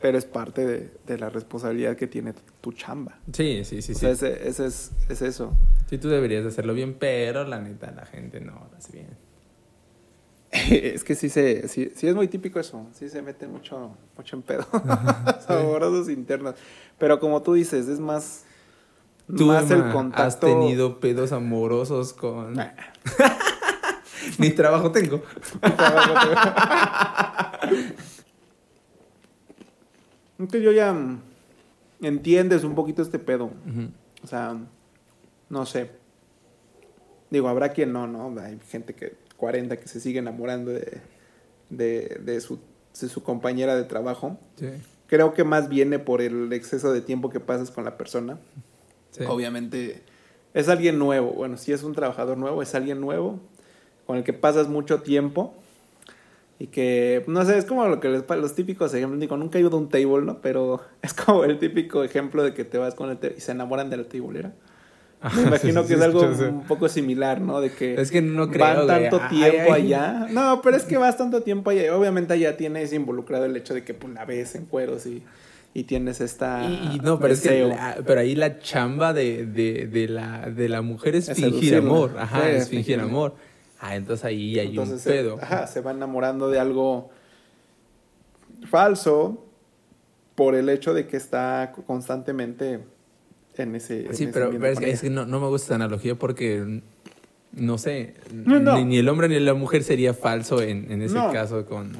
Pero es parte de, de la responsabilidad que tiene tu chamba. Sí, sí, sí, o sí. sea, ese, ese es, es eso. Sí, tú deberías de hacerlo bien, pero la neta, la gente no lo hace bien. es que sí, se, sí, sí es muy típico eso. Sí se meten mucho, mucho en pedo. Saborosos internos. Pero como tú dices, es más, Tú, más el contacto. has tenido pedos amorosos con... Ni trabajo tengo. Yo ya entiendes un poquito este pedo. O sea, no sé. Digo, habrá quien no, ¿no? Hay gente que 40 que se sigue enamorando de, de, de su, de su compañera de trabajo. Sí, Creo que más viene por el exceso de tiempo que pasas con la persona. sí. Obviamente es alguien nuevo. Bueno, si es un trabajador nuevo, es alguien nuevo con el que pasas mucho tiempo y que, no sé, es como lo que les los típicos ejemplos. Digo, nunca he ido a un table, ¿no? Pero es como el típico ejemplo de que te vas con el y se enamoran de la tablera. Me imagino Sí, que sí, es algo un poco similar, ¿no? De que Es que no creo, van tanto tiempo ay. allá. No, pero es que vas tanto tiempo allá. Obviamente allá tienes involucrado el hecho de que pues, la ves en cueros y, y tienes esta. Y, y no, pero es que la- pero ahí la chamba de, de, de, la, de la mujer es, Es fingir seducirla. amor. Ajá, Sí, es fingir fingir amor. Ah, entonces ahí hay Entonces, un se- pedo. ajá, se va enamorando de algo falso por el hecho de que está constantemente en ese. en Sí, ese pero, es que, es que no, no me gusta esta analogía porque, no sé, No, no. Ni, ni el hombre ni la mujer sería falso en, en ese No. caso con...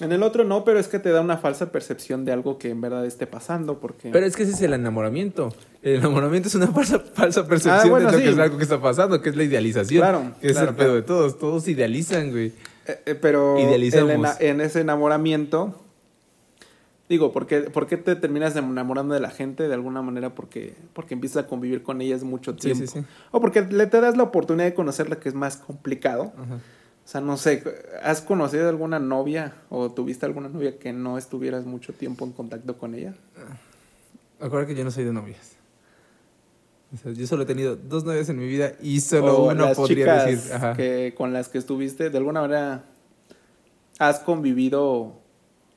En el otro no, pero es que te da una falsa percepción de algo que en verdad esté pasando, porque. Pero es que ese es el enamoramiento. El enamoramiento es una falsa, falsa percepción Ah, bueno, de lo sí. que es algo que está pasando, que es la idealización. Claro, Que es claro, el pedo claro. de todos. Todos idealizan, güey. Eh, eh, pero Idealizamos. en ese enamoramiento, digo, ¿por qué, por qué te terminas enamorando de la gente? De alguna manera porque, porque empiezas a convivir con ellas mucho Sí, tiempo. sí, sí. O porque le te das la oportunidad de conocerla, que es más complicado. Ajá. O sea, no sé, ¿has conocido alguna novia o tuviste alguna novia que no estuvieras mucho tiempo en contacto con ella? Acuérdate que yo no soy de novias. O sea, yo solo he tenido dos novias en mi vida y solo o uno las podría chicas decir. Ajá. que con las que estuviste, de alguna manera has convivido,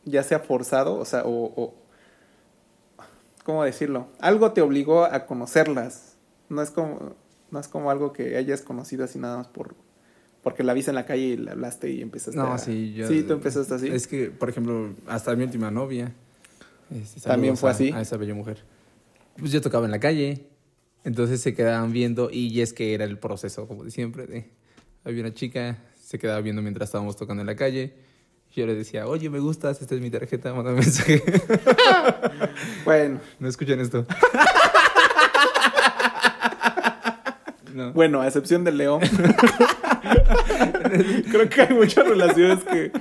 ya sea forzado, o sea, o, o- ¿cómo decirlo? Algo te obligó a conocerlas. No es como, no es como algo que hayas conocido así nada más por porque la viste en la calle y le hablaste y empezaste No, a... sí, yo. Sí, tú empezaste así. Es que, por ejemplo, hasta mi última novia. este, También fue a- así. A esa bella mujer. Pues yo tocaba en la calle. Entonces se quedaban viendo y es que era el proceso, como de siempre. De, había una chica, se quedaba viendo mientras estábamos tocando en la calle. Yo le decía, oye, me gustas, esta es mi tarjeta, manda un mensaje. Bueno, no escuchan esto. no. bueno, a excepción del León. Creo que hay muchas relaciones que,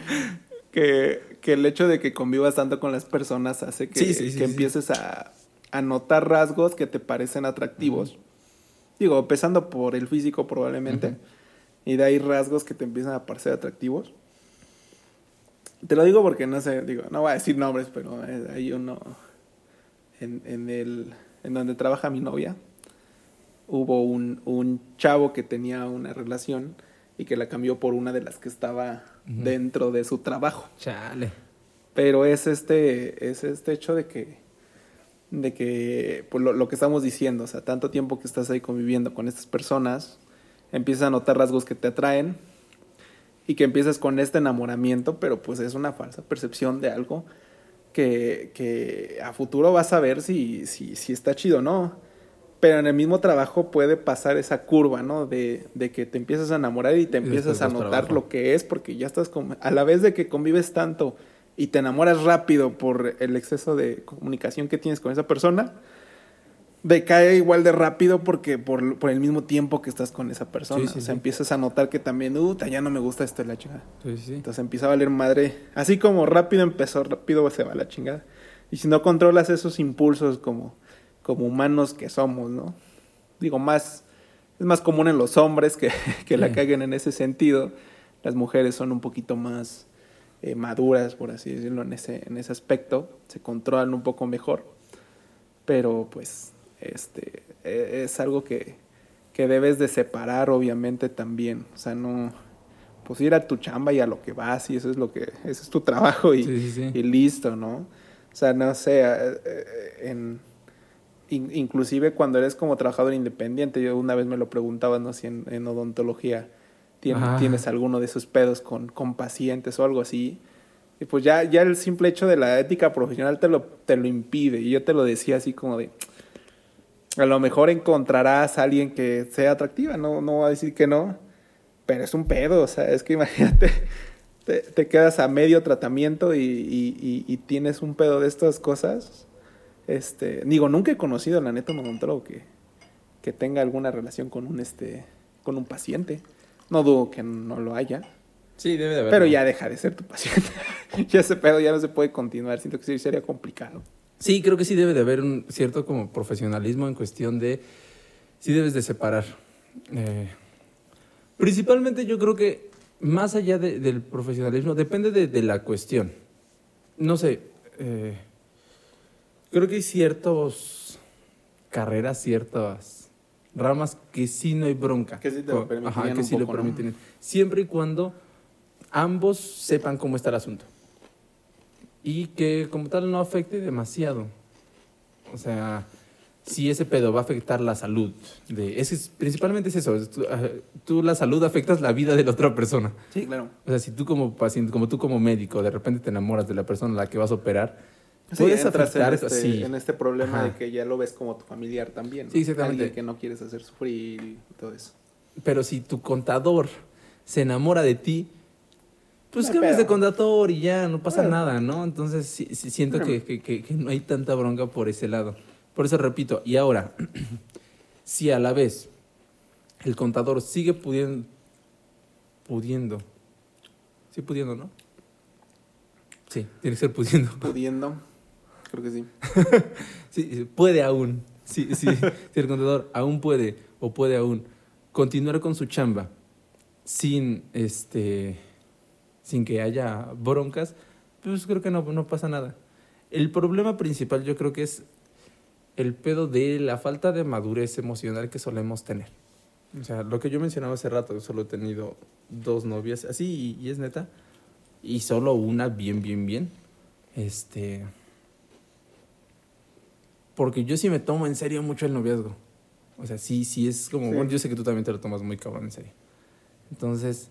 que, que el hecho de que convivas tanto con las personas hace que, Sí, sí, sí, que empieces a, a notar rasgos que te parecen atractivos. Digo, empezando por el físico probablemente. Y de ahí rasgos que te empiezan a parecer atractivos. Te lo digo porque no sé, digo, no voy a decir nombres, pero eh, hay uno en, en el en donde trabaja mi novia. Hubo un, un chavo que tenía una relación y que la cambió por una de las que estaba dentro de su trabajo. Chale. Pero es este, es este hecho de que, de que, pues lo, lo que estamos diciendo, o sea, tanto tiempo que estás ahí conviviendo con estas personas, empiezas a notar rasgos que te atraen y que empiezas con este enamoramiento, pero pues es una falsa percepción de algo que, que a futuro vas a ver si, si, si está chido o no. Pero en el mismo trabajo puede pasar esa curva, ¿no? De, de que te empiezas a enamorar y te Y empiezas a notar trabajo. lo que es, porque ya estás con... A la vez de que convives tanto y te enamoras rápido por el exceso de comunicación que tienes con esa persona, decae igual de rápido porque por, por el mismo tiempo que estás con esa persona. Sí, sí, o sea, sí. empiezas a notar que también, uh, ya no me gusta esto de la chingada. Sí, sí, sí. Entonces empieza a valer madre. Así como rápido empezó, rápido se va la chingada. Y si no controlas esos impulsos como, como humanos que somos, ¿no? Digo, más, es más común en los hombres que, que la caguen en ese sentido. Las mujeres son un poquito más, eh, maduras, por así decirlo, en ese, en ese aspecto, se controlan un poco mejor, pero pues este, e, es algo que, que debes de separar obviamente también, o sea, no, pues ir a tu chamba y a lo que vas y eso es lo que, ese es tu trabajo y, Sí, sí, sí. y listo, ¿no? O sea, no sé, eh, eh, en, in- inclusive cuando eres como trabajador independiente, yo una vez me lo preguntaba, no sé, en, en odontología, ¿tien- Ajá. ¿tienes alguno de esos pedos con, con pacientes o algo así? Y pues ya, ya el simple hecho de la ética profesional te lo, te lo impide. Y yo te lo decía así como de, a lo mejor encontrarás a alguien que sea atractiva, no, no voy a decir que no, pero es un pedo, o sea, es que imagínate, te, te quedas a medio tratamiento y, y- y- y tienes un pedo de estas cosas. Este, digo, nunca he conocido, la neta, odontólogo que, que tenga alguna relación con un, este, con un paciente. No dudo que no lo haya, Sí, debe de haber. pero ya deja de ser tu paciente. ya ese pedo ya no se puede continuar, siento que sí sería complicado. Sí, creo que sí debe de haber un cierto como profesionalismo en cuestión de... Sí debes de separar. Eh, principalmente yo creo que más allá de- del profesionalismo, depende de, de la cuestión. No sé, eh, creo que hay ciertas carreras, ciertas ramas que sí no hay bronca. Que sí te lo Ajá, permitirían que un sí lo permiten. Siempre y cuando ambos sepan cómo está el asunto y que como tal no afecte demasiado. O sea, si ese pedo va a afectar la salud de es- principalmente es eso, es tú, ah, tú la salud afectas la vida de la otra persona. Sí, claro. O sea, si tú como paciente, como tú como médico, de repente te enamoras de la persona a la que vas a operar, Sí, puedes entras en afectar este, sí. en este problema Ajá. de que ya lo ves como tu familiar también. ¿no? Sí, exactamente. Alguien que no quieres hacer sufrir y todo eso. Pero si tu contador se enamora de ti, pues No cambias de contador y ya, no pasa Bueno. nada, ¿no? Entonces sí, sí siento que, que- que- que no hay tanta bronca por ese lado. Por eso repito, y ahora, si a la vez el contador sigue pudiendo, pudiendo, sí pudiendo, ¿no? Sí, tiene que ser pudiendo. Pudiendo, creo que. Sí, sí, puede aún. Sí, sí, si el contador aún puede o puede aún continuar con su chamba sin este sin que haya broncas, pues creo que no, no pasa nada. El problema principal yo creo que es el pedo de la falta de madurez emocional que solemos tener. O sea, lo que yo mencionaba hace rato, solo he tenido dos novias, así, y, y es neta, y solo una bien, bien, bien. Este. Porque yo sí me tomo en serio mucho el noviazgo. O sea, sí, sí es como. Sí. Bueno, yo sé que tú también te lo tomas muy cabrón en serio. Entonces.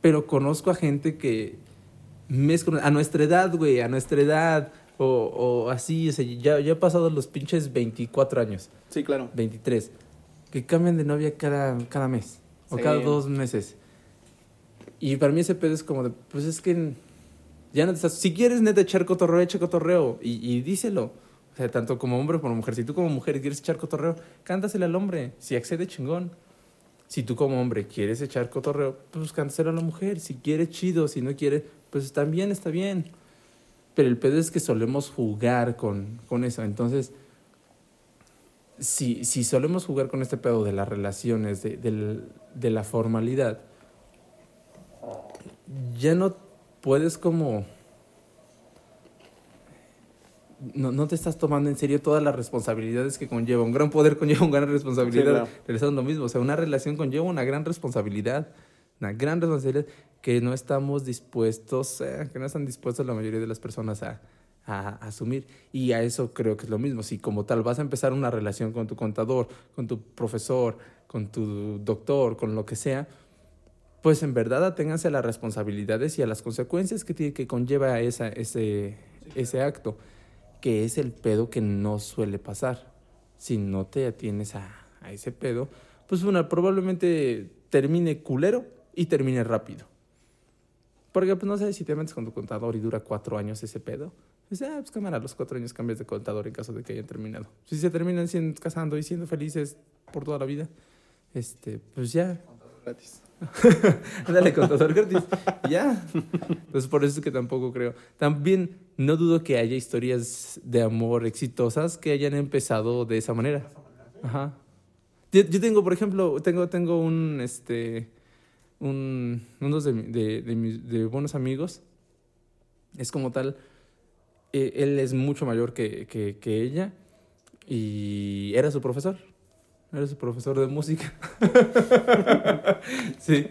Pero conozco a gente que. mes con- a nuestra edad, güey, a nuestra edad. O, o así, o sea, ya, ya he pasado los pinches 24 años, Sí, claro. 23, que cambian de novia cada, cada mes o Sí. cada dos meses. Y para mí ese pedo es como de, pues es que ya no te estás. Si quieres neta echar cotorreo, echa cotorreo. Y, y díselo. O sea, tanto como hombre como mujer. Si tú como mujer quieres echar cotorreo, cántaselo al hombre. Si accede, chingón. Si tú como hombre quieres echar cotorreo, pues cántaselo a la mujer. Si quiere, chido. Si no quiere, pues también está bien. Pero el pedo es que solemos jugar con, con eso. Entonces, si, si solemos jugar con este pedo de las relaciones, de, de la formalidad, ya no puedes como... No, no te estás tomando en serio todas las responsabilidades que conlleva. Un gran poder conlleva una gran responsabilidad. Sí. Regresando lo mismo. O sea, una relación conlleva una gran responsabilidad. Una gran responsabilidad que no estamos dispuestos, eh, que no están dispuestos la mayoría de las personas a, a asumir. Y a eso creo que es lo mismo. Si como tal vas a empezar una relación con tu contador, con tu profesor, con tu doctor, con lo que sea, pues en verdad aténganse a las responsabilidades y a las consecuencias que, tiene, que conlleva esa, ese, ese acto, que es el pedo que no suele pasar. Si no te atienes a, ese pedo, pues una, probablemente termine culero y termine rápido. Porque pues no sé si te metes con tu contador y dura cuatro años ese pedo. Pues, ah, pues cámara, los cuatro años cambias de contador en caso de que hayan terminado. Si se terminan siendo, casando y siendo felices por toda la vida, este, pues ya, Gratis. Dale, contador. Y Ya. Entonces, por eso es que tampoco creo. También no dudo que haya historias de amor exitosas que hayan empezado de esa manera. Ajá. Yo, tengo, por ejemplo, tengo, tengo un, este, un, unos de, de, de mis buenos amigos Es como tal, eh, él es mucho mayor que, que ella y era su profesor. Era su profesor de música. sí.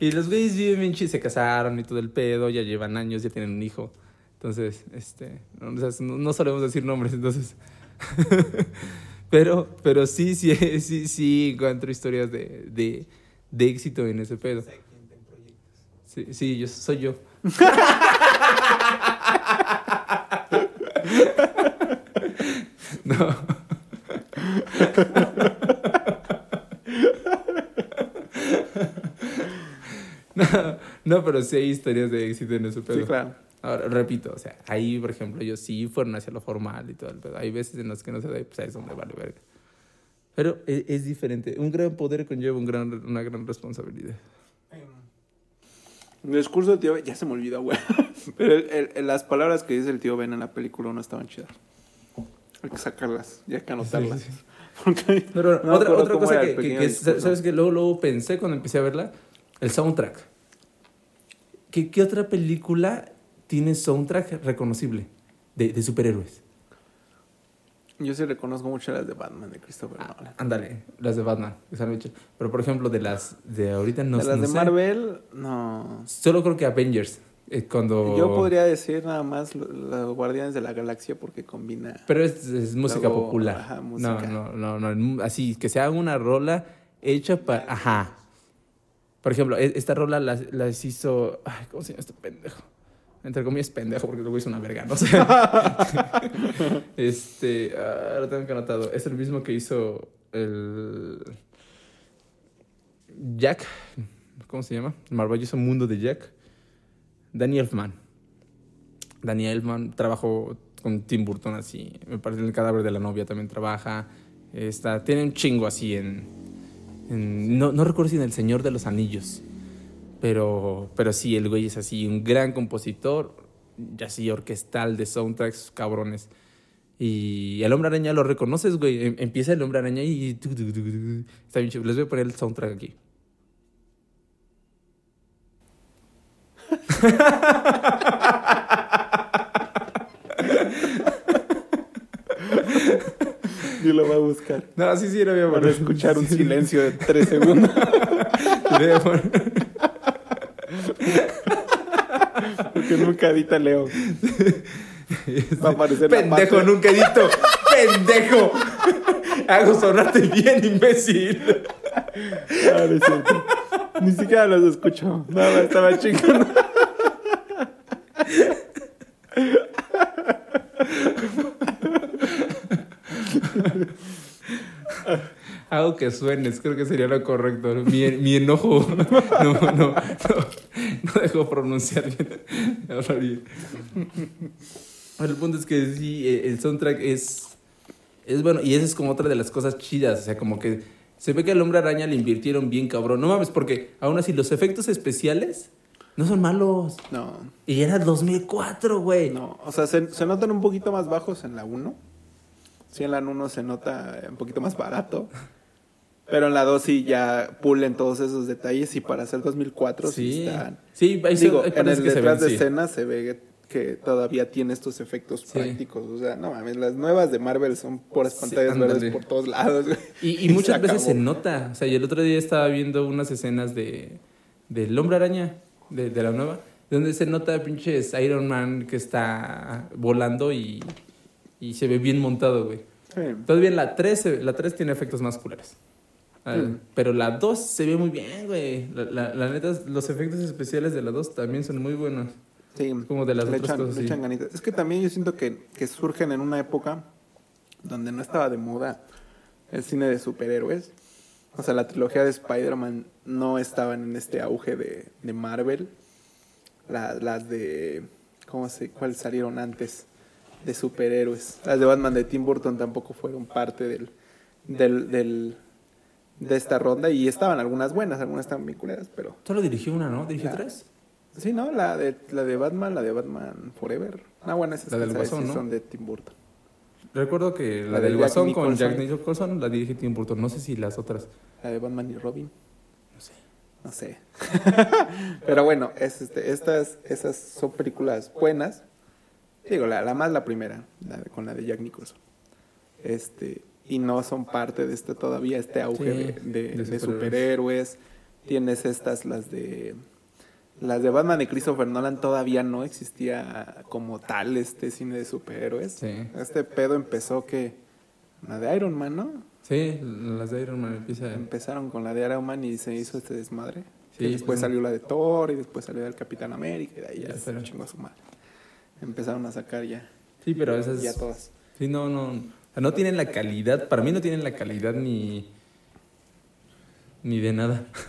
Y los güeyes viven bien se casaron y todo el pedo, ya llevan años, ya tienen un hijo. Entonces, este, no- no solemos decir nombres, entonces. pero, pero sí, sí, sí, sí encuentro historias de, de, de éxito en ese pedo. Sí, sí, yo soy yo. no. No, no, pero sí hay historias de éxito en ese pedo. Sí, claro. Ahora, repito, o sea, ahí, por ejemplo, ellos sí fueron hacia lo formal y todo el pedo. Hay veces en las que no se da y pues ahí es donde vale verga. Pero e- es, diferente. Un gran poder conlleva un gran, una gran responsabilidad. El discurso del tío Ben, ya se me olvidó, güey. Pero el- el- el- las palabras que dice el tío Ben en la película no estaban chidas. Hay que sacarlas, ya hay que anotarlas. Sí, sí. Porque Pero no otra, otra cosa que, que- que sabes que luego, luego pensé cuando empecé a verla, el soundtrack. ¿Qué, qué otra película tiene soundtrack reconocible de, de superhéroes? Yo sí reconozco mucho las de Batman de Christopher Ah, Nolan. ándale, las de Batman. Pero por ejemplo, de las de ahorita no, de las no de sé. Marvel, no. Solo creo que Avengers. eh, cuando... Yo podría decir nada más lo- los Guardianes de la Galaxia porque combina. Pero es, es música Luego, popular. ajá, música. No, no, no, no. Así, que sea una rola hecha para. Ajá. Por ejemplo, e- esta rola las, las hizo. ¿Cómo se llama este pendejo? Entre comillas, pendejo, porque luego hizo una verga, no sé. este. ah, lo tengo que anotado. Es el mismo que hizo el. Jack. ¿Cómo se llama? El maravilloso mundo de Jack. Danny Elfman. Danny Elfman trabajó con Tim Burton así. Me parece en el cadáver de la novia también trabaja. Está, tiene un chingo así en. En- no, no recuerdo si en El Señor de los Anillos. Pero, pero sí, el güey es así, un gran compositor, ya así orquestal de soundtracks cabrones. Y el hombre araña lo reconoces, güey. Em- Empieza el hombre araña y. Está bien chido. Les voy a poner el soundtrack aquí. Yo lo voy a buscar. No, sí, sí, lo voy a Para escuchar un silencio de tres segundos. Poner- Porque nunca edita Leo. Va a aparecer Pendejo, nunca edito. Pendejo. Hago sonarte bien, imbécil. Ah, no es cierto. Ni siquiera los escucho. Nada estaba chingando. Hago que suenes, creo que sería lo correcto. Mi, mi enojo no, no, no, no dejo pronunciar bien. El punto es que sí, eh, el soundtrack es, es bueno, y esa es como otra de las cosas chidas. O sea, como que se ve que al hombre araña le invirtieron bien cabrón. No mames, porque aún así los efectos especiales no son malos. No, Y era 2004, güey. no. O sea, se, se notan un poquito más bajos en la 1. Sí, en la 1 se nota un poquito más barato. Pero en la 2 sí ya pulen todos esos detalles y para hacer 2004 sí, Sí, están. sí, ahí se- Digo, ahí en el que se detrás ven, de sí. escena se ve que todavía tiene estos efectos Sí. prácticos. O sea, no mames, las nuevas de Marvel son puras pantallas verdes por todos lados. Y, y muchas se veces se nota. O sea, y el otro día estaba viendo unas escenas de del Hombre Araña, de, de la nueva, donde se nota pinches Iron Man que está volando y, y se ve bien montado, güey. Sí. Todavía la 3, se- la 3 tiene efectos más culeros. Ah, Mm. Pero la 2 se ve muy bien, güey. La, la, la neta, los efectos especiales de la 2 también son muy buenos. Sí, Como de las le otras echan, cosas, le echan ganitas. Es que también yo siento que, que surgen en una época donde no estaba de moda el cine de superhéroes. O sea, la trilogía de Spider-Man no estaban en este auge de, de Marvel. La- las de... ¿Cómo se, ¿Cuáles salieron antes? De superhéroes. Las de Batman de Tim Burton tampoco fueron parte del, del, del- de esta ronda. Y estaban algunas buenas, algunas estaban bien culeras, pero... Solo dirigió una, ¿no? ¿Dirigió tres? Sí, ¿no? La de, la de Batman, la de Batman Forever. Ah, bueno, esas La del Guasón, ¿no? son de Tim Burton. Recuerdo que la, La del Guasón con. Jack Nicholson la dirige Tim Burton. No sé si las otras. La de Batman y Robin. No sé. no sé. Pero bueno, es, este, estas, esas son películas buenas. Digo, la, la más la primera, la de- con la de Jack Nicholson. Este, y no son parte de este todavía, este auge Sí, de, de- de de superhéroes. Tienes estas, las de... Las de Batman de Christopher Nolan todavía no existía como tal este cine de superhéroes. Sí. Este pedo empezó que... La de Iron Man, ¿no? Sí, las de Iron Man empieza. Empezaron con la de Iron Man y se hizo este desmadre. Sí, Y después salió la de Thor y después salió la del Capitán América y de ahí ya Ya se fueron. chingó a su madre. Empezaron a sacar ya, Sí, pero esas. ya todas. Sí, no, no. o sea, no tienen la calidad. Para mí no tienen la calidad ni. Ni de nada.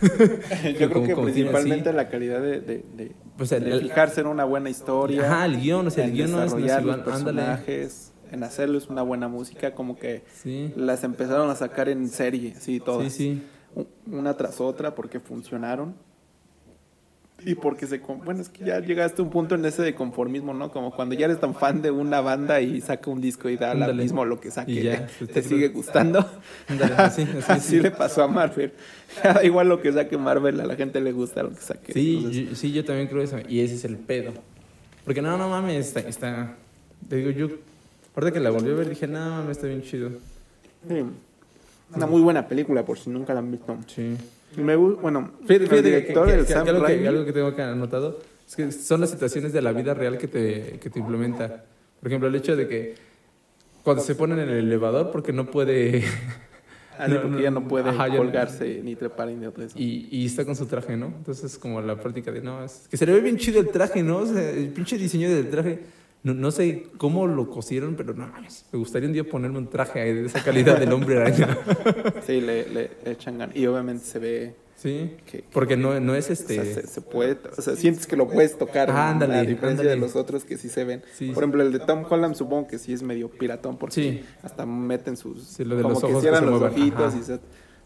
Yo creo como- que como principalmente la calidad de, de, de- Pues el- de el- fijarse en una buena historia. Ajá, el guion, o sea, el guion no es, los Ándale. personajes, en hacerles una buena música, como que Sí. las empezaron a sacar en serie, sí, todas. Sí, sí. una tras otra porque funcionaron y porque se bueno es que ya llegaste a un punto en ese de conformismo no como cuando ya eres tan fan de una banda y saca un disco y da lo mismo lo que saque Y ya, te, te- sigue gustando Ándale, así, así, así sí. le pasó a Marvel igual lo que saque Marvel a la gente le gusta lo que saque Sí, Entonces, yo, sí, yo también creo eso. Y ese es el pedo. Porque no, no mames, está. está te digo, yo. Ahorita que la volví a ver dije, no mames, está bien chido. sí. una muy buena película por si nunca la han visto Sí. Me bueno Fíjate, el fíjate que- director que- del que- Sam algo, algo que tengo acá anotado es que son las situaciones de la vida real que te, que te implementa. Por ejemplo, el hecho de que cuando se ponen en el elevador porque no puede ah, sí, porque ya no puede Ajá, ya no- colgarse ni trepar ni eso y, y está con su traje, ¿no? Entonces como la práctica de, no, es que se le ve bien chido el traje, ¿no? O sea, el pinche diseño del traje. No, no sé cómo lo cosieron, pero no mames. Me gustaría un día ponerme un traje de esa calidad del hombre araña. sí le, le echan ganas y obviamente se ve Sí. que Porque no, no es O este. sea, se, se puede, o sea, sientes que lo puedes tocar. Ah, ándale, a diferencia de los otros que sí se ven. Sí. Por ejemplo, el de Tom Holland supongo que sí es medio piratón porque Sí. hasta meten sus... Sí, lo de como los que ojos que cierran los ojitos ajá. y se, o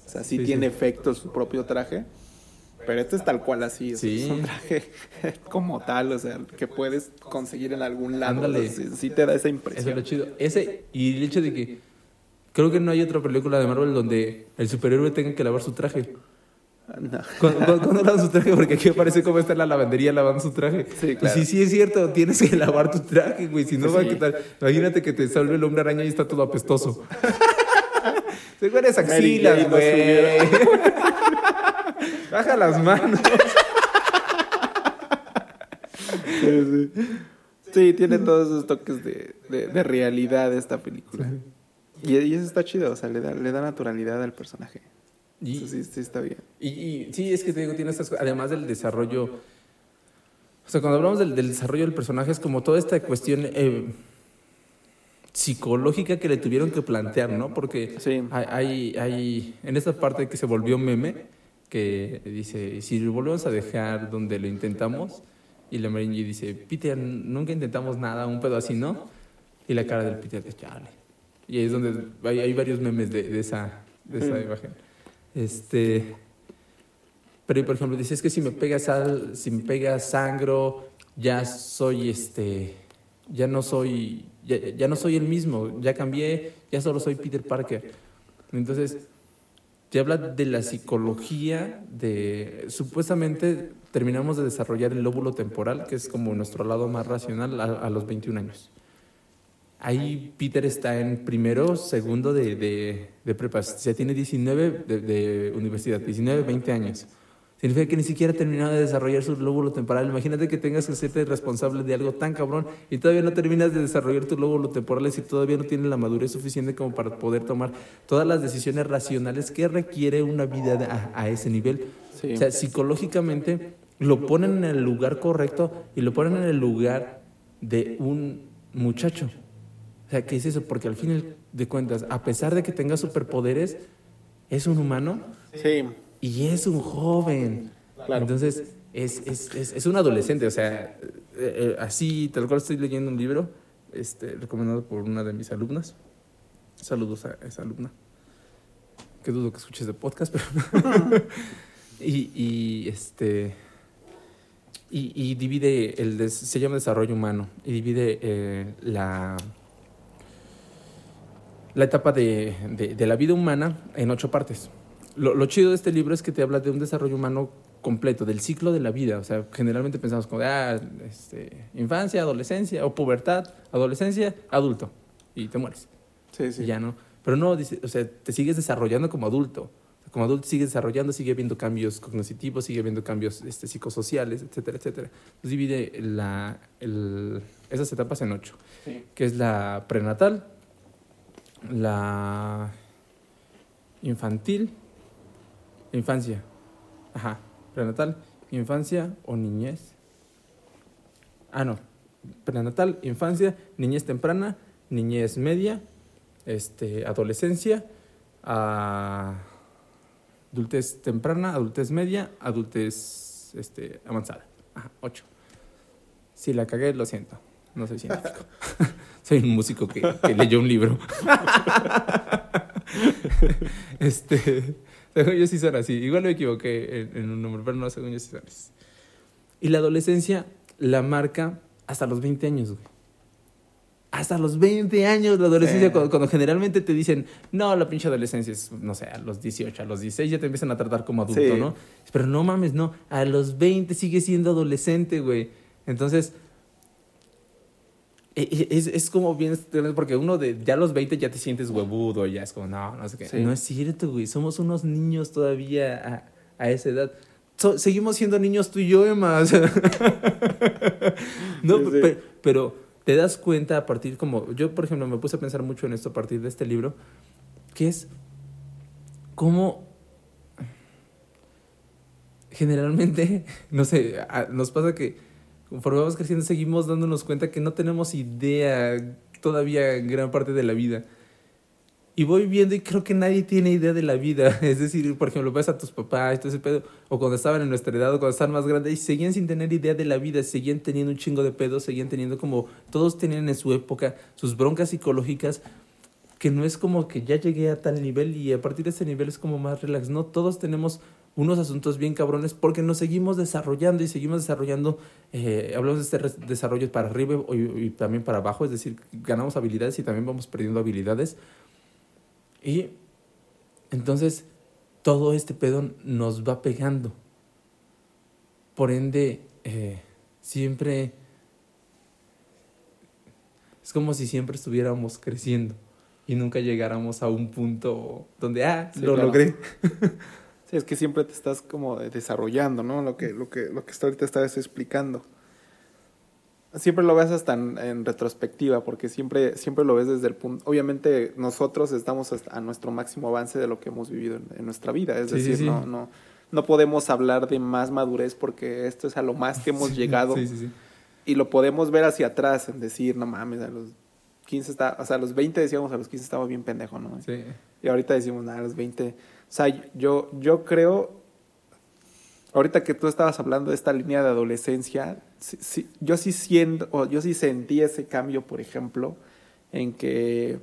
sea, sí, Sí, tiene sí. efectos su propio traje. Pero este es tal cual así, Sí. es un traje como tal, o sea, que puedes conseguir en algún lado. Ándale. sí, sí te da esa Eso es impresión. lo chido. Ese, y el hecho de que creo que no hay otra película de Marvel donde el superhéroe tenga que lavar su traje. No. ¿Cuándo, cuándo- lavan su traje? Porque aquí aparece como está en la lavandería lavando su traje. Sí, claro. Sí, sí es cierto, tienes que lavar tu traje, güey. Si no va a quitar. Imagínate que te salve el hombre araña y está todo apestoso. Se eres Mary axilas, Jane no güey. Baja las manos. Sí, sí. Sí, tiene todos esos toques de, de, de realidad esta película. Y, y eso está chido, o sea, le da, le da naturalidad al personaje. Y, Eso sí, sí está bien. Y, y sí, es que te digo, tiene estas cosas, además del desarrollo, o sea, cuando hablamos del, del desarrollo del personaje es como toda esta cuestión eh, psicológica que le tuvieron que plantear, ¿no? Porque Sí. hay, hay, hay- en esta parte que se volvió meme, que dice, si lo volvemos a dejar donde lo intentamos, y la Mary dice, Peter, nunca intentamos nada, un pedo así, ¿no? Y la cara del Peter de chale. Y ahí es donde hay, hay varios memes de, de esa, de esa Mm. imagen. Este. Pero, por ejemplo, dice, es que si me pega sal, si me pega sangro, ya soy este. Ya no soy. Ya, ya no soy el mismo. Ya cambié, ya solo soy Peter Parker. Entonces, te habla de la psicología de. Supuestamente terminamos de desarrollar el lóbulo temporal, que es como nuestro lado más racional, a, los 21 años. Ahí Peter está en primero, segundo de, de, de prepa. Ya tiene 19 de, de universidad, 19, 20 años. Significa que ni siquiera ha terminado de desarrollar su lóbulo temporal. Imagínate que tengas que hacerte responsable de algo tan cabrón y todavía no terminas de desarrollar tu lóbulo temporal y todavía no tienes la madurez suficiente como para poder tomar todas las decisiones racionales que requiere una vida de- a, a ese nivel. Sí. O sea, psicológicamente lo ponen en el lugar correcto y lo ponen en el lugar de un muchacho. O sea, ¿qué es eso? Porque al fin de cuentas, a pesar de que tenga superpoderes, es un humano Sí, y es un joven. Claro. Entonces, es, es, es, es un adolescente. O sea, eh, eh, así, tal cual estoy leyendo un libro este, recomendado por una de mis alumnas. Saludos a esa alumna. Que dudo que escuches de podcast, pero. y, y este. Y, y divide, el des- se llama desarrollo humano, y divide eh, la, la etapa de, de- de la vida humana en ocho partes. Lo, lo chido de este libro es que te habla de un desarrollo humano completo, del ciclo de la vida. O sea, generalmente pensamos como, ah, este, infancia, adolescencia, o pubertad, adolescencia, adulto, y te mueres. Sí, sí. Y ya no. Pero no, dice, o sea, te sigues desarrollando como adulto. Como adulto sigues desarrollando, sigue habiendo cambios cognitivos, sigue habiendo cambios este, psicosociales, etcétera, etcétera. Entonces divide la, el, esas etapas en ocho, Sí. que es la prenatal, la infantil, infancia, ajá, prenatal, infancia o niñez. Ah, no, prenatal, infancia, niñez temprana, niñez media, este, adolescencia, adultez temprana, adultez media, adultez este, avanzada. Ajá, ocho. Si la cagué, lo siento. No soy científico. soy un músico que, que leyó un libro. este, según yo sí son así. Igual me equivoqué en, en un número, pero no, según yo sí son así. Y la adolescencia la marca hasta los 20 años, güey. Hasta los 20 años la adolescencia, Sí. cuando, cuando generalmente te dicen, no, la pinche adolescencia es, no sé, a los 18, a los 16 ya te empiezan a tratar como adulto, Sí. ¿no? Pero no mames, no, a los 20 sigue siendo adolescente, güey. Entonces, es, es como bien, porque uno de ya a los 20 ya te sientes huevudo, ya es como, no, no sé qué. Sí. No es cierto, güey, somos unos niños todavía a, a esa edad. So- seguimos siendo niños tú y yo, Emma. no, Sí, sí. pe- pero te das cuenta a partir como, yo por ejemplo me puse a pensar mucho en esto a partir de este libro, que es cómo generalmente, no sé, nos pasa que conforme vamos creciendo seguimos dándonos cuenta que no tenemos idea todavía gran parte de la vida. Y voy viendo y creo que nadie tiene idea de la vida. Es decir, por ejemplo, ves a tus papás, todo ese pedo, o cuando estaban en nuestra edad, o cuando estaban más grandes, y seguían sin tener idea de la vida, seguían teniendo un chingo de pedos, seguían teniendo como, todos tenían en su época sus broncas psicológicas, que no es como que ya llegué a tal nivel y a partir de ese nivel es como más relax. No, todos tenemos unos asuntos bien cabrones porque nos seguimos desarrollando y seguimos desarrollando, eh, hablamos de este desarrollo para arriba y, y también para abajo, es decir, ganamos habilidades y también vamos perdiendo habilidades. Y entonces todo este pedo nos va pegando. Por ende, eh, siempre es como si siempre estuviéramos creciendo y nunca llegáramos a un punto donde, ah, Sí, lo claro. logré. Es que siempre te estás como desarrollando, ¿no? Lo que, lo que, lo que ahorita estabas explicando. Siempre lo ves hasta en, en retrospectiva, porque siempre, siempre lo ves desde el punto. Obviamente, nosotros estamos hasta a nuestro máximo avance de lo que hemos vivido en, en nuestra vida. Es Sí, decir, sí. No, no, no podemos hablar de más madurez porque esto es a lo más que hemos llegado. Sí, sí, sí. Y lo podemos ver hacia atrás, en decir, no mames, a los 15 está, o sea, a los 20 decíamos, a los 15 estaba bien pendejo, ¿no? Sí. Y ahorita decimos, nada, a los 20. O sea, yo, yo creo, ahorita que tú estabas hablando de esta línea de adolescencia, yo sí siento, o yo sí sentí ese cambio, por ejemplo, en que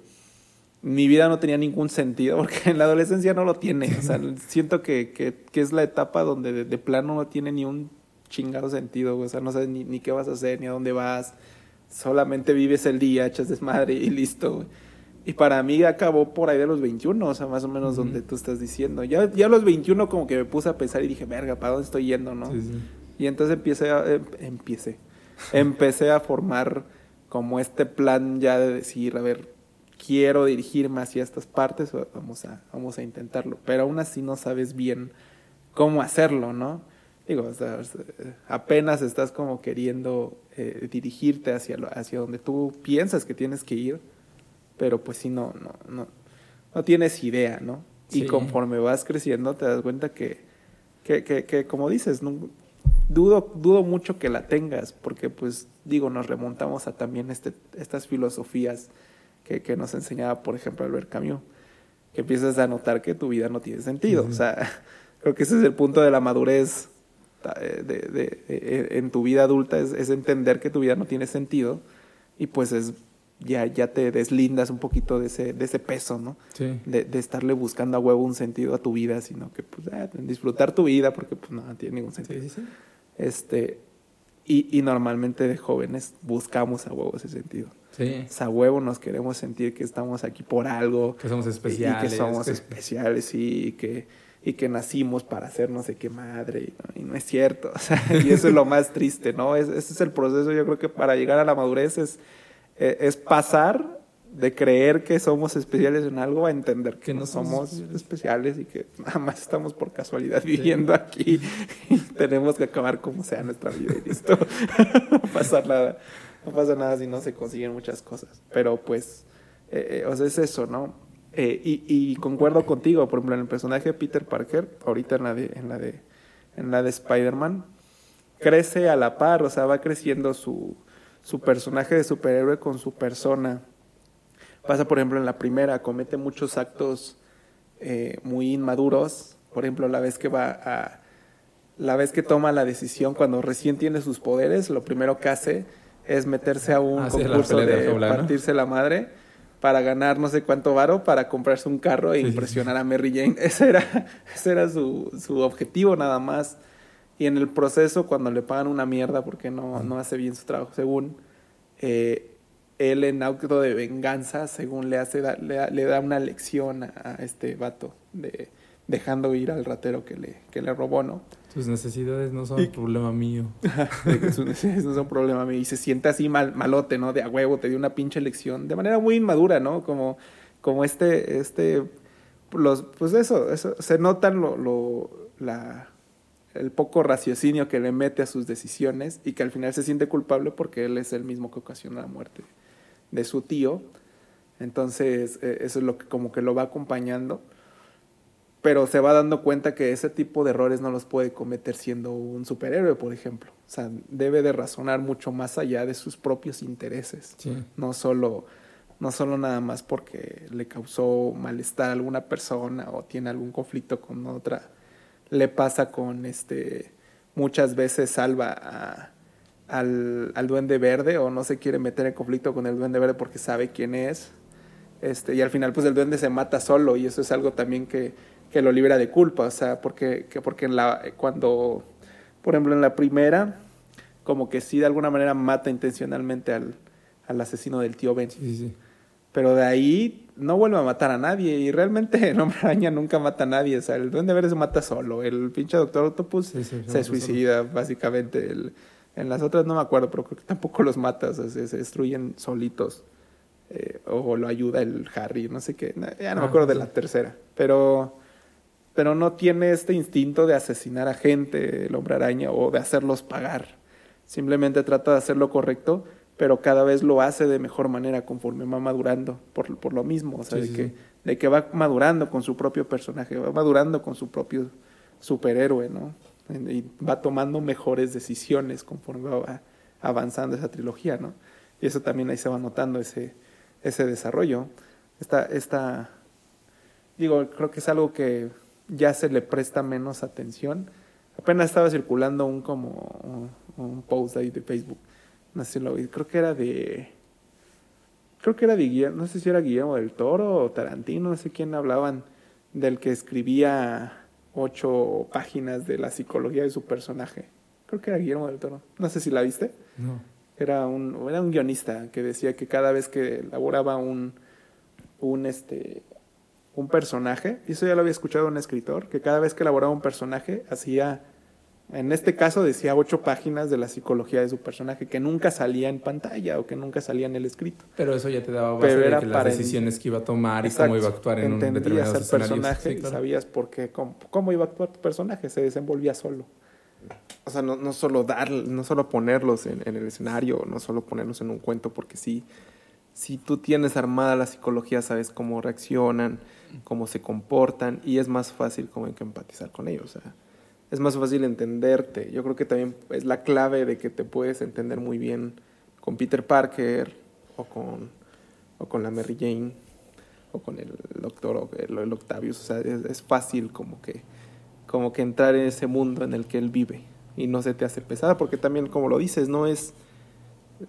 mi vida no tenía ningún sentido, porque en la adolescencia no lo tiene. O sea, siento que, que, es la etapa donde de, plano no tiene ni un chingado sentido. O sea, no sabes ni, ni qué vas a hacer, ni a dónde vas. Solamente vives el día, echas desmadre y listo. Y para mí acabó por ahí de los 21, o sea, más o menos donde tú estás diciendo. Ya, ya a los 21 como que me puse a pensar y dije, verga, ¿para dónde estoy yendo, no? Sí, sí. Y entonces empiece a, em- empiece. empecé a formar como este plan ya de decir, a ver, quiero dirigirme hacia estas partes, vamos a, vamos a intentarlo. Pero aún así no sabes bien cómo hacerlo, ¿no? Digo, o sea, apenas estás como queriendo eh, dirigirte hacia, lo- hacia donde tú piensas que tienes que ir, pero pues sí, no, no, no, no tienes idea, ¿no? Y conforme vas creciendo te das cuenta que, que, que, que como dices, no- dudo, dudo mucho que la tengas, porque pues digo, nos remontamos a también este, estas filosofías que, que nos enseñaba, por ejemplo, Albert Camus, que empiezas a notar que tu vida no tiene sentido. Ujú. O sea, creo que ese es el punto de la madurez eh, de, de- de- en tu vida adulta, es, es entender que tu vida no tiene sentido y pues es ya, ya te deslindas un poquito de ese, de ese peso, ¿no? Sí. de, de estarle buscando a huevo un sentido a tu vida, sino que pues ah, disfrutar tu vida porque pues no, no tiene ningún sentido. Sí, sí, sí. Este, y, y normalmente de jóvenes buscamos a huevo ese sentido. Sí. O sea, a huevo nos queremos sentir que estamos aquí por algo. Que somos y- especiales. Y que somos que- especiales y que, y que nacimos para ser no sé qué madre, y no, es cierto, o sea, y eso es lo más triste, ¿no? ese es el proceso, yo creo que para llegar a la madurez es, es pasar de creer que somos especiales en algo a entender que, no somos especiales. y que nada más estamos por casualidad viviendo aquí y tenemos que acabar como sea nuestra vida y listo. no pasa nada. No pasa nada si no se consiguen muchas cosas. Pero pues, eh, eh, o sea, es eso, ¿no? Eh, y, y, concuerdo contigo, por ejemplo, en el personaje de Peter Parker, ahorita en la de, en la de, en la de Spider-Man, crece a la par, o sea, va creciendo su, su personaje de superhéroe con su persona Pasa, por ejemplo, en la primera, comete muchos actos eh, muy inmaduros. Por ejemplo, la vez que va a. La vez que toma la decisión cuando recién tiene sus poderes, lo primero que hace es meterse a un ah, concurso de, partirse la madre para ganar no sé cuánto varo para comprarse un carro e impresionar a Mary Jane. Ese era, ese era su, su, objetivo nada más. Y en el proceso, cuando le pagan una mierda porque no, no hace bien su trabajo, según, eh, él en auto de venganza, según le hace, le, da una lección a, este vato, de, dejando ir al ratero que le, que le robó, ¿no? Sus necesidades no son problema mío. sus necesidades no son problema mío. Y se siente así mal, malote, ¿no? De a huevo, te dio una pinche lección. De manera muy inmadura, ¿no? Como, como este, este, los, pues eso, eso, se notan lo, lo, la, el poco raciocinio que le mete a sus decisiones y que al final se siente culpable porque él es el mismo que ocasiona la muerte de su tío. Entonces, eh, eso es lo que como que lo va acompañando. Pero se va dando cuenta que ese tipo de errores no los puede cometer siendo un superhéroe, por ejemplo. O sea, debe de razonar mucho más allá de sus propios intereses. No solo no solo nada más porque le causó malestar a alguna persona o tiene algún conflicto con otra. Le pasa con este muchas veces salva al, al, duende verde o no se quiere meter en conflicto con el duende verde porque sabe quién es. Este, y al final pues el duende se mata solo y eso es algo también que, que lo libera de culpa, o sea, porque, que porque en la, cuando, por ejemplo, en la primera, como que sí de alguna manera mata intencionalmente al, al asesino del tío Ben. Sí, sí. Pero de ahí no vuelve a matar a nadie y realmente el hombre araña nunca mata a nadie, o sea, el duende verde se mata solo, el pinche doctor Octopus se suicida básicamente, el en las otras no me acuerdo, pero creo que tampoco los matas, se, destruyen solitos. Eh, o lo ayuda el Harry, no sé qué. Ya no me ah, acuerdo de la tercera. Pero, pero no tiene este instinto de asesinar a gente, el hombre araña, o de hacerlos pagar. Simplemente trata de hacer lo correcto, pero cada vez lo hace de mejor manera conforme va madurando, por, por lo mismo. O sea, de, Que, de que va madurando con su propio personaje, va madurando con su propio superhéroe, ¿no? y va tomando mejores decisiones conforme va avanzando esa trilogía, ¿no? Y eso también ahí se va notando ese, ese desarrollo. Esta, esta, digo, creo que es algo que ya se le presta menos atención. Apenas estaba circulando un como un, post ahí de Facebook, no sé si lo vi, creo que era de, creo que era de Guillermo, no sé si era Guillermo del Toro o Tarantino, no sé quién hablaban del que escribía ocho páginas de la psicología de su personaje. Creo que era Guillermo del Toro. No sé si la viste. No. Era un, era un guionista que decía que cada vez que elaboraba un, un, este, un personaje, y eso ya lo había escuchado un escritor, que cada vez que elaboraba un personaje hacía en este caso decía ocho páginas de la psicología de su personaje que nunca salía en pantalla o que nunca salía en el escrito. Pero eso ya te daba base de que las decisiones que iba a tomar y cómo iba a actuar en un determinado el personaje y sabías por qué, cómo, iba a actuar tu personaje, se desenvolvía solo. O sea, no, no solo dar, no solo ponerlos en, el escenario, no solo ponerlos en un cuento, porque si, si tú tienes armada la psicología, sabes cómo reaccionan, cómo se comportan y es más fácil como que empatizar con ellos. O sea, es más fácil entenderte. Yo creo que también es la clave de que te puedes entender muy bien con Peter Parker o con, o con la Mary Jane o con el doctor o el, Octavius. O sea, es, fácil como que, como que entrar en ese mundo en el que él vive y no se te hace pesada porque también, como lo dices, no es...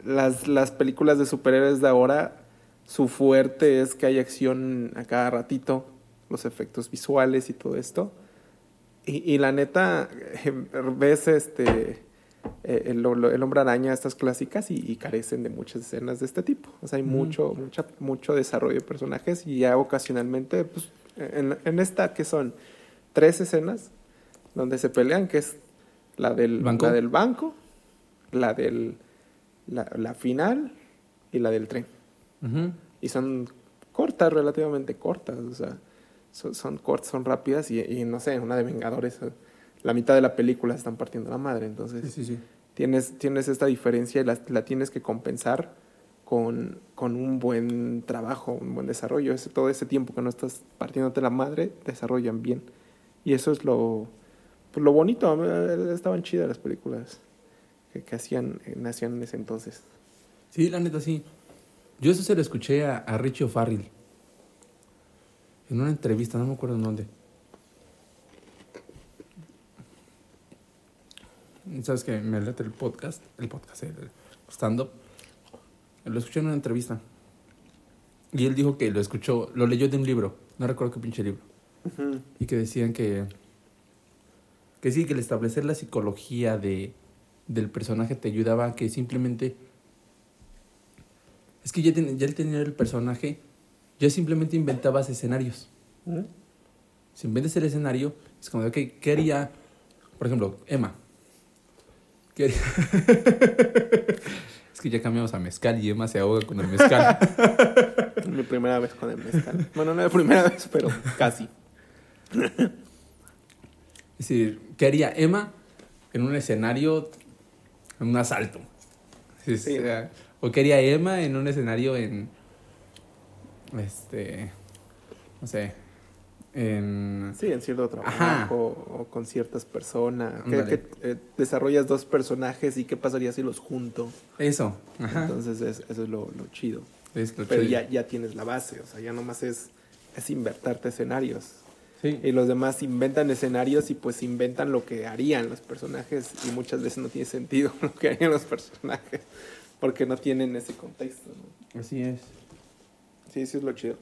Las, las películas de superhéroes de ahora, su fuerte es que hay acción a cada ratito, los efectos visuales y todo esto y, la neta, em, ves este eh, el, el, hombre araña, estas clásicas, y, carecen de muchas escenas de este tipo. O sea, hay mucho, mucha, mucho desarrollo de personajes y ya ocasionalmente, pues, en, en esta que son tres escenas donde se pelean, que es la del ¿Banco? la del banco, la del la, la final y la del tren. Y son cortas, relativamente cortas, o sea, son, son cortas, son rápidas y, y no sé, una de Vengadores, eh, la mitad de la película se están partiendo la madre, entonces Sí, sí, sí. tienes, tienes esta diferencia y la, la tienes que compensar con, con un buen trabajo, un buen desarrollo. Ese, todo ese tiempo que no estás partiéndote la madre, desarrollan bien. Y eso es lo, pues, lo bonito. Eh, Estaban chidas las películas que, que hacían, eh, nacían en ese entonces. Sí, la neta, sí. Yo eso se lo escuché a, a Richie O'Farrill. En una entrevista, no me acuerdo en dónde. ¿Sabes que Me late el podcast, el podcast, el stand-up. Lo escuché en una entrevista. Y él dijo que lo escuchó, lo leyó de un libro. No recuerdo qué pinche libro. Y que decían que... Que sí, que el establecer la psicología de, del personaje te ayudaba a que simplemente... Es que ya, ten- ya al tener el personaje, ya simplemente inventabas escenarios. Si inventas el escenario, es como de, ok, ¿qué haría? Por ejemplo, Emma. ¿Qué haría? es que ya cambiamos a mezcal y Emma se ahoga con el mezcal. Mi primera vez con el mezcal. Bueno, no la primera vez, pero casi. Es decir, ¿qué haría Emma en un escenario, en un asalto? Sí, Sí. o sea, o qué haría Emma en un escenario en, este, no sé, en... Sí, en cierto trabajo Ajá. o con ciertas personas. Que, que, eh, desarrollas dos personajes y qué pasaría si los junto. Eso, ajá. Entonces es- eso es lo, lo chido. Es lo Pero chido. ya, ya tienes la base, o sea, ya nomás es, es inventarte escenarios. Sí. Y los demás inventan escenarios y pues inventan lo que harían los personajes y muchas veces no tiene sentido lo que harían los personajes porque no tienen ese contexto. ¿no? Así es. Sí, eso es lo chido.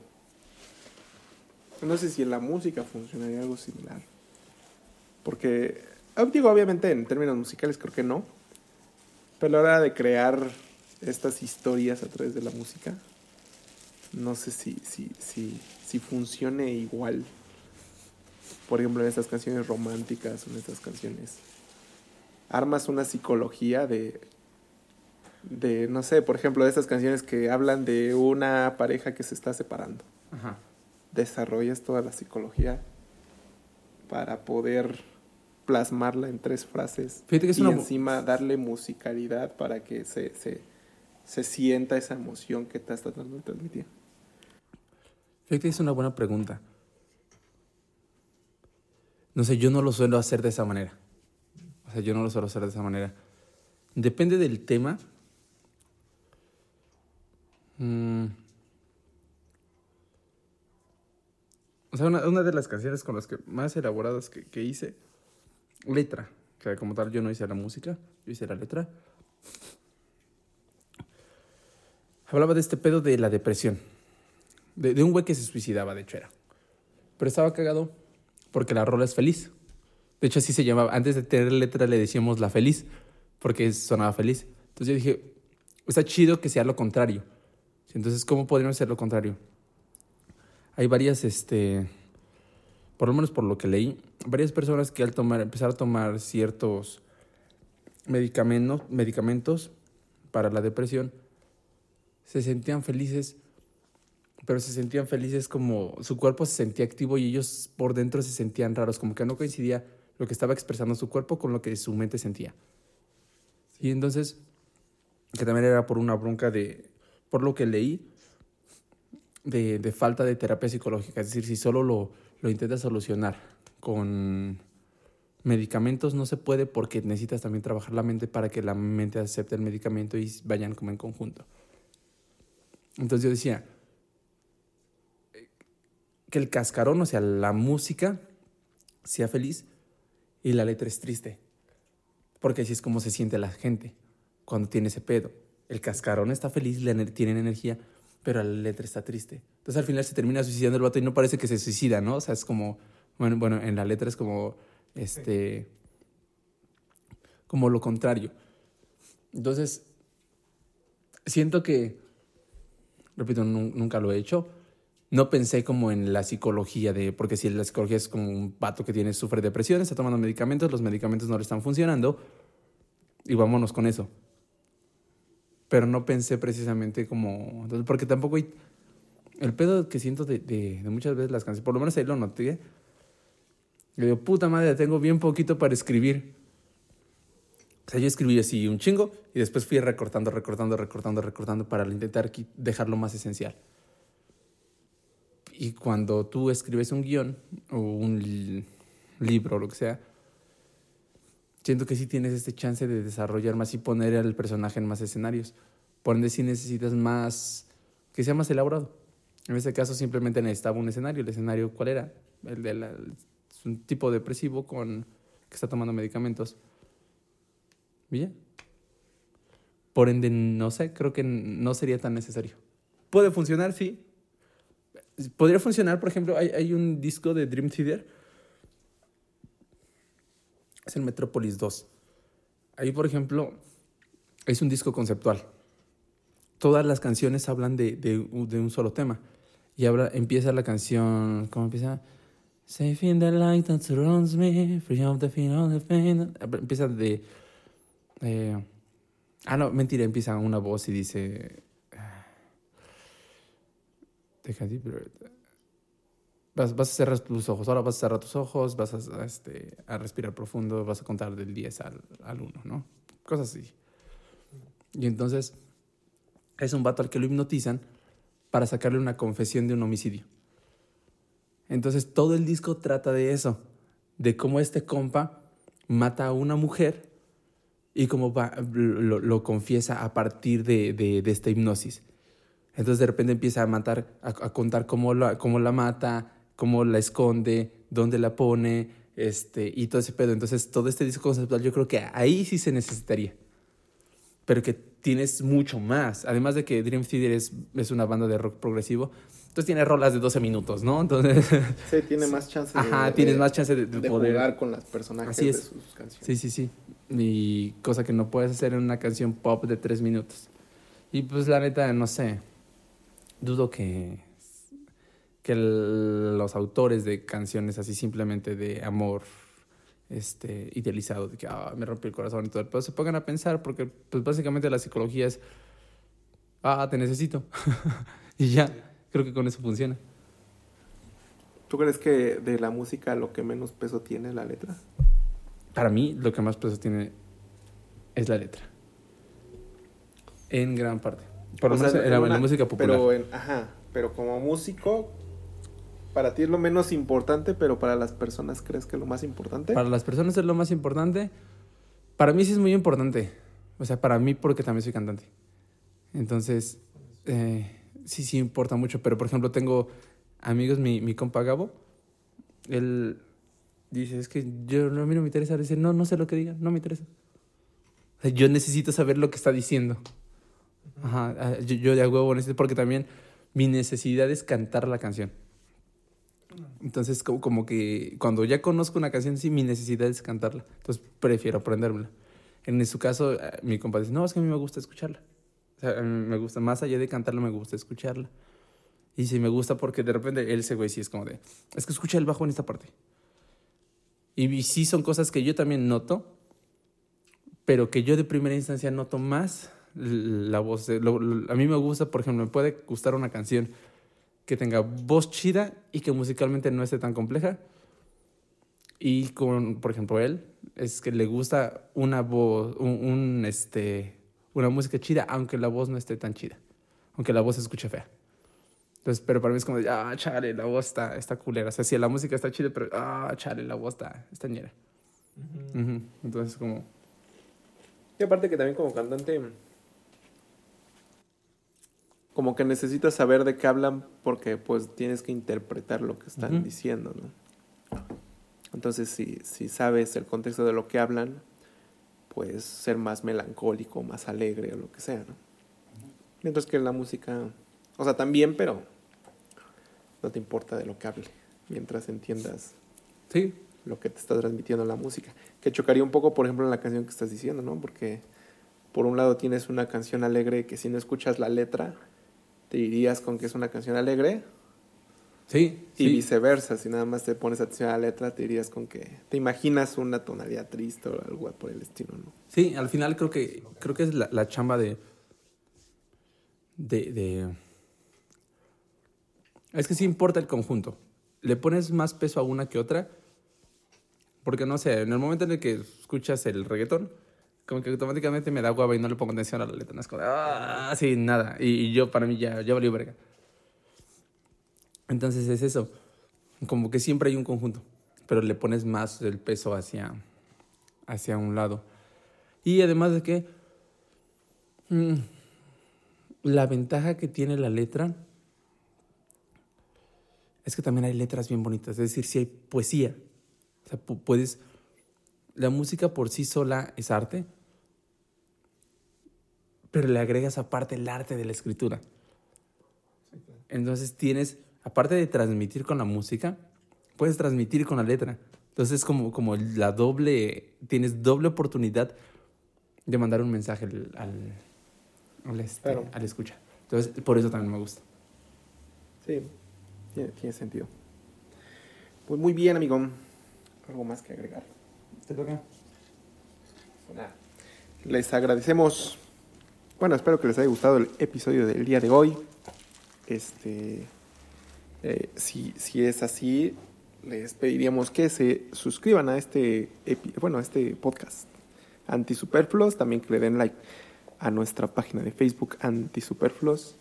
No sé si en la música funcionaría algo similar. Porque, ah, digo, obviamente en términos musicales creo que no. Pero a la hora de crear estas historias a través de la música, no sé si, si, si, si funcione igual. Por ejemplo, en estas canciones románticas en estas canciones. Armas una psicología de, de, no sé, por ejemplo, de estas canciones que hablan de una pareja que se está separando. Ajá. Desarrollas toda la psicología para poder plasmarla en tres frases Fíjate que es y una- encima darle musicalidad para que se, se, se sienta esa emoción que estás tratando de transmitir. Fíjate que es una buena pregunta. No sé, yo no lo suelo hacer de esa manera. O sea, yo no lo suelo hacer de esa manera. Depende del tema. Mm. O sea, una, una de las canciones con las que más elaboradas que, que hice, letra. Que como tal yo no hice la música, yo hice la letra. Hablaba de este pedo de la depresión. De, de un güey que se suicidaba, de hecho era. Pero estaba cagado porque la rola es feliz. De hecho, así se llamaba. Antes de tener letra le decíamos la feliz, porque sonaba feliz. Entonces yo dije, está chido que sea lo contrario. Entonces, ¿cómo podríamos hacer lo contrario? Hay varias, este, por lo menos por lo que leí, varias personas que al tomar, empezar a tomar ciertos medicamentos, medicamentos para la depresión, se sentían felices pero se sentían felices como su cuerpo se sentía activo y ellos por dentro se sentían raros, como que no coincidía lo que estaba expresando su cuerpo con lo que su mente sentía. Y entonces, que también era por una bronca de, por lo que leí, de, falta de terapia psicológica. Es decir, si solo lo, lo intentas solucionar con medicamentos, no se puede porque necesitas también trabajar la mente para que la mente acepte el medicamento y vayan como en conjunto. Entonces yo decía, que el cascarón, o sea, la música, sea feliz y la letra es triste. Porque así es como se siente la gente cuando tiene ese pedo. El cascarón está feliz, le ener- tiene energía, pero la letra está triste. Entonces al final se termina suicidando el vato y no parece que se suicida, ¿no? O sea, es como, bueno, bueno en la letra es como, este, como lo contrario. Entonces, siento que, repito, nun- nunca lo he hecho, no pensé como en la psicología de, porque si la psicología es como un pato que tiene, sufre depresión, está tomando medicamentos, los medicamentos no le están funcionando y vámonos con eso. Pero no pensé precisamente como, porque tampoco hay, el pedo que siento de, de, muchas veces las canciones, por lo menos ahí lo noté, yo digo, puta madre, tengo bien poquito para escribir. O sea, yo escribí así un chingo y después fui recortando, recortando, recortando, recortando para intentar dejarlo más esencial. Y cuando tú escribes un guion o un libro o lo que sea, siento que sí tienes este chance de desarrollar más y poner al personaje en más escenarios. Por ende, sí necesitas más, que sea más elaborado. En este caso simplemente necesitaba un escenario. ¿El escenario cuál era? El de un tipo depresivo con, que está tomando medicamentos. ¿Bien? Por ende, no sé, creo que no sería tan necesario. Puede funcionar, sí, Podría funcionar, por ejemplo, hay, hay un disco de Dream Theater. Es el Metropolis 2. Ahí, por ejemplo, es un disco conceptual. Todas las canciones hablan de, de, un solo tema. Y habla, empieza la canción, ¿cómo empieza? Safe in the light that surrounds me, free of the fear of the pain. Empieza de... Eh, ah, no, mentira, empieza una voz y dice... Deja vas, vas, a cerrar tus ojos, ahora vas a cerrar tus ojos, vas a, este, a respirar profundo, vas a contar del 10 al, al 1, ¿no? Cosas así. Y entonces es un vato al que lo hipnotizan para sacarle una confesión de un homicidio. Entonces todo el disco trata de eso, de cómo este compa mata a una mujer y cómo va, lo, lo, confiesa a partir de, de, de esta hipnosis. Entonces de repente empieza a matar, a, contar cómo la, cómo la mata, cómo la esconde, dónde la pone, este, y todo ese pedo. Entonces todo este disco conceptual yo creo que ahí sí se necesitaría. Pero que tienes mucho más. Además de que Dream Theater es, es una banda de rock progresivo, entonces tiene rolas de 12 minutos, ¿no? Entonces... Sí, tiene más chance de, Ajá, tienes más chance de, de, poder... jugar con las personajes Así es. de sus canciones. Sí, sí, sí. Y cosa que no puedes hacer en una canción pop de 3 minutos. Y pues la neta, no sé dudo que, que los autores de canciones así simplemente de amor este, idealizado, de que ah, me rompió el corazón y todo, pero se pongan a pensar, porque pues básicamente la psicología es, ah, te necesito. y ya, creo que con eso funciona. ¿Tú crees que de la música lo que menos peso tiene la letra? Para mí, lo que más peso tiene es la letra. En gran parte. Por lo en, la música popular. Pero, ajá, pero como músico, para ti es lo menos importante, pero para las personas, ¿crees que es lo más importante? Para las personas es lo más importante. Para mí sí es muy importante. O sea, para mí porque también soy cantante. Entonces, eh, sí, sí importa mucho. Pero, por ejemplo, tengo amigos, mi, mi compa Gabo, él dice, es que yo, no me interesa. Dice, no, no sé lo que diga, no me interesa. O sea, yo necesito saber lo que está diciendo. Ajá, ah, yo, yo de huevo necesito, porque también mi necesidad es cantar la canción. Entonces, como, que cuando ya conozco una canción, sí, mi necesidad es cantarla. Entonces, prefiero aprendérmela. En su caso, eh, mi compa dice, no, es que a mí me gusta escucharla. O sea, me gusta, más allá de cantarla, me gusta escucharla. Y sí, me gusta porque de repente él, ese güey, sí es como de, es que escucha el bajo en esta parte. Y, y sí son cosas que yo también noto, pero que yo de primera instancia noto más la voz. a mí me gusta, por ejemplo, me puede gustar una canción que tenga voz chida y que musicalmente no esté tan compleja. Y con, por ejemplo, él, es que le gusta una voz, un, este, una música chida, aunque la voz no esté tan chida, aunque la voz se escuche fea. Entonces, pero para mí es como, ah, chale, la voz está, está culera. O sea, si la música está chida, pero, ah, chale, la voz está, está ñera. Entonces, como... Y aparte que también como cantante como que necesitas saber de qué hablan porque pues tienes que interpretar lo que están diciendo, ¿no? Entonces, si, si sabes el contexto de lo que hablan, puedes ser más melancólico, más alegre o lo que sea, ¿no? Mientras que la música, o sea, también, pero no te importa de lo que hable, mientras entiendas sí. lo que te está transmitiendo la música. Que chocaría un poco, por ejemplo, en la canción que estás diciendo, ¿no? Porque por un lado tienes una canción alegre que si no escuchas la letra, te irías con que es una canción alegre, Sí, Y sí. viceversa, si nada más te pones atención a la letra, te dirías con que te imaginas una tonalidad triste o algo por el estilo, ¿no? Sí, al final creo que creo que es la, la chamba de, de de es que sí importa el conjunto. Le pones más peso a una que otra. Porque no sé, en el momento en el que escuchas el reggaetón, como que automáticamente me da hueva y no le pongo atención a la letra. No es como, ah, sí, nada. Y, yo, para mí, ya, ya valió verga. Entonces es eso. Como que siempre hay un conjunto, pero le pones más el peso hacia, hacia un lado. Y además de que mm, la ventaja que tiene la letra es que también hay letras bien bonitas, es decir, si hay poesía. O sea, pu- puedes... La música por sí sola es arte, pero le agregas aparte el arte de la escritura. Entonces tienes, aparte de transmitir con la música, puedes transmitir con la letra. Entonces como, como la doble, tienes doble oportunidad de mandar un mensaje al, al, al este, Claro. al escucha. Entonces por eso también me gusta. Sí, tiene, tiene sentido. Pues muy bien, amigo. Algo más que agregar. ¿Te toca? Les agradecemos. Bueno, espero que les haya gustado el episodio del día de hoy. Este, eh, si, si es así, les pediríamos que se suscriban a este, bueno, a este podcast Antisuperfluos. También que le den like a nuestra página de Facebook Antisuperfluos.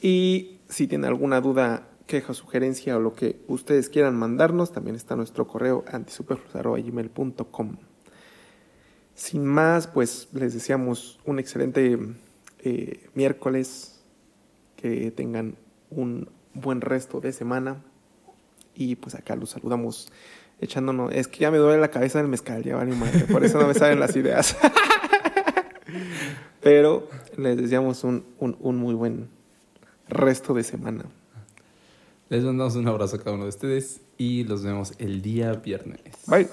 Y si tienen alguna duda, queja, sugerencia o lo que ustedes quieran mandarnos, también está nuestro correo antisuperfluos.gmail.com. Sin más, pues les deseamos un excelente eh, miércoles, que tengan un buen resto de semana y pues acá los saludamos echándonos, es que ya me duele la cabeza del mezcal, ya vale madre, por eso no me salen las ideas. Pero les deseamos un, un, un muy buen resto de semana. Les mandamos un abrazo a cada uno de ustedes y los vemos el día viernes. Bye.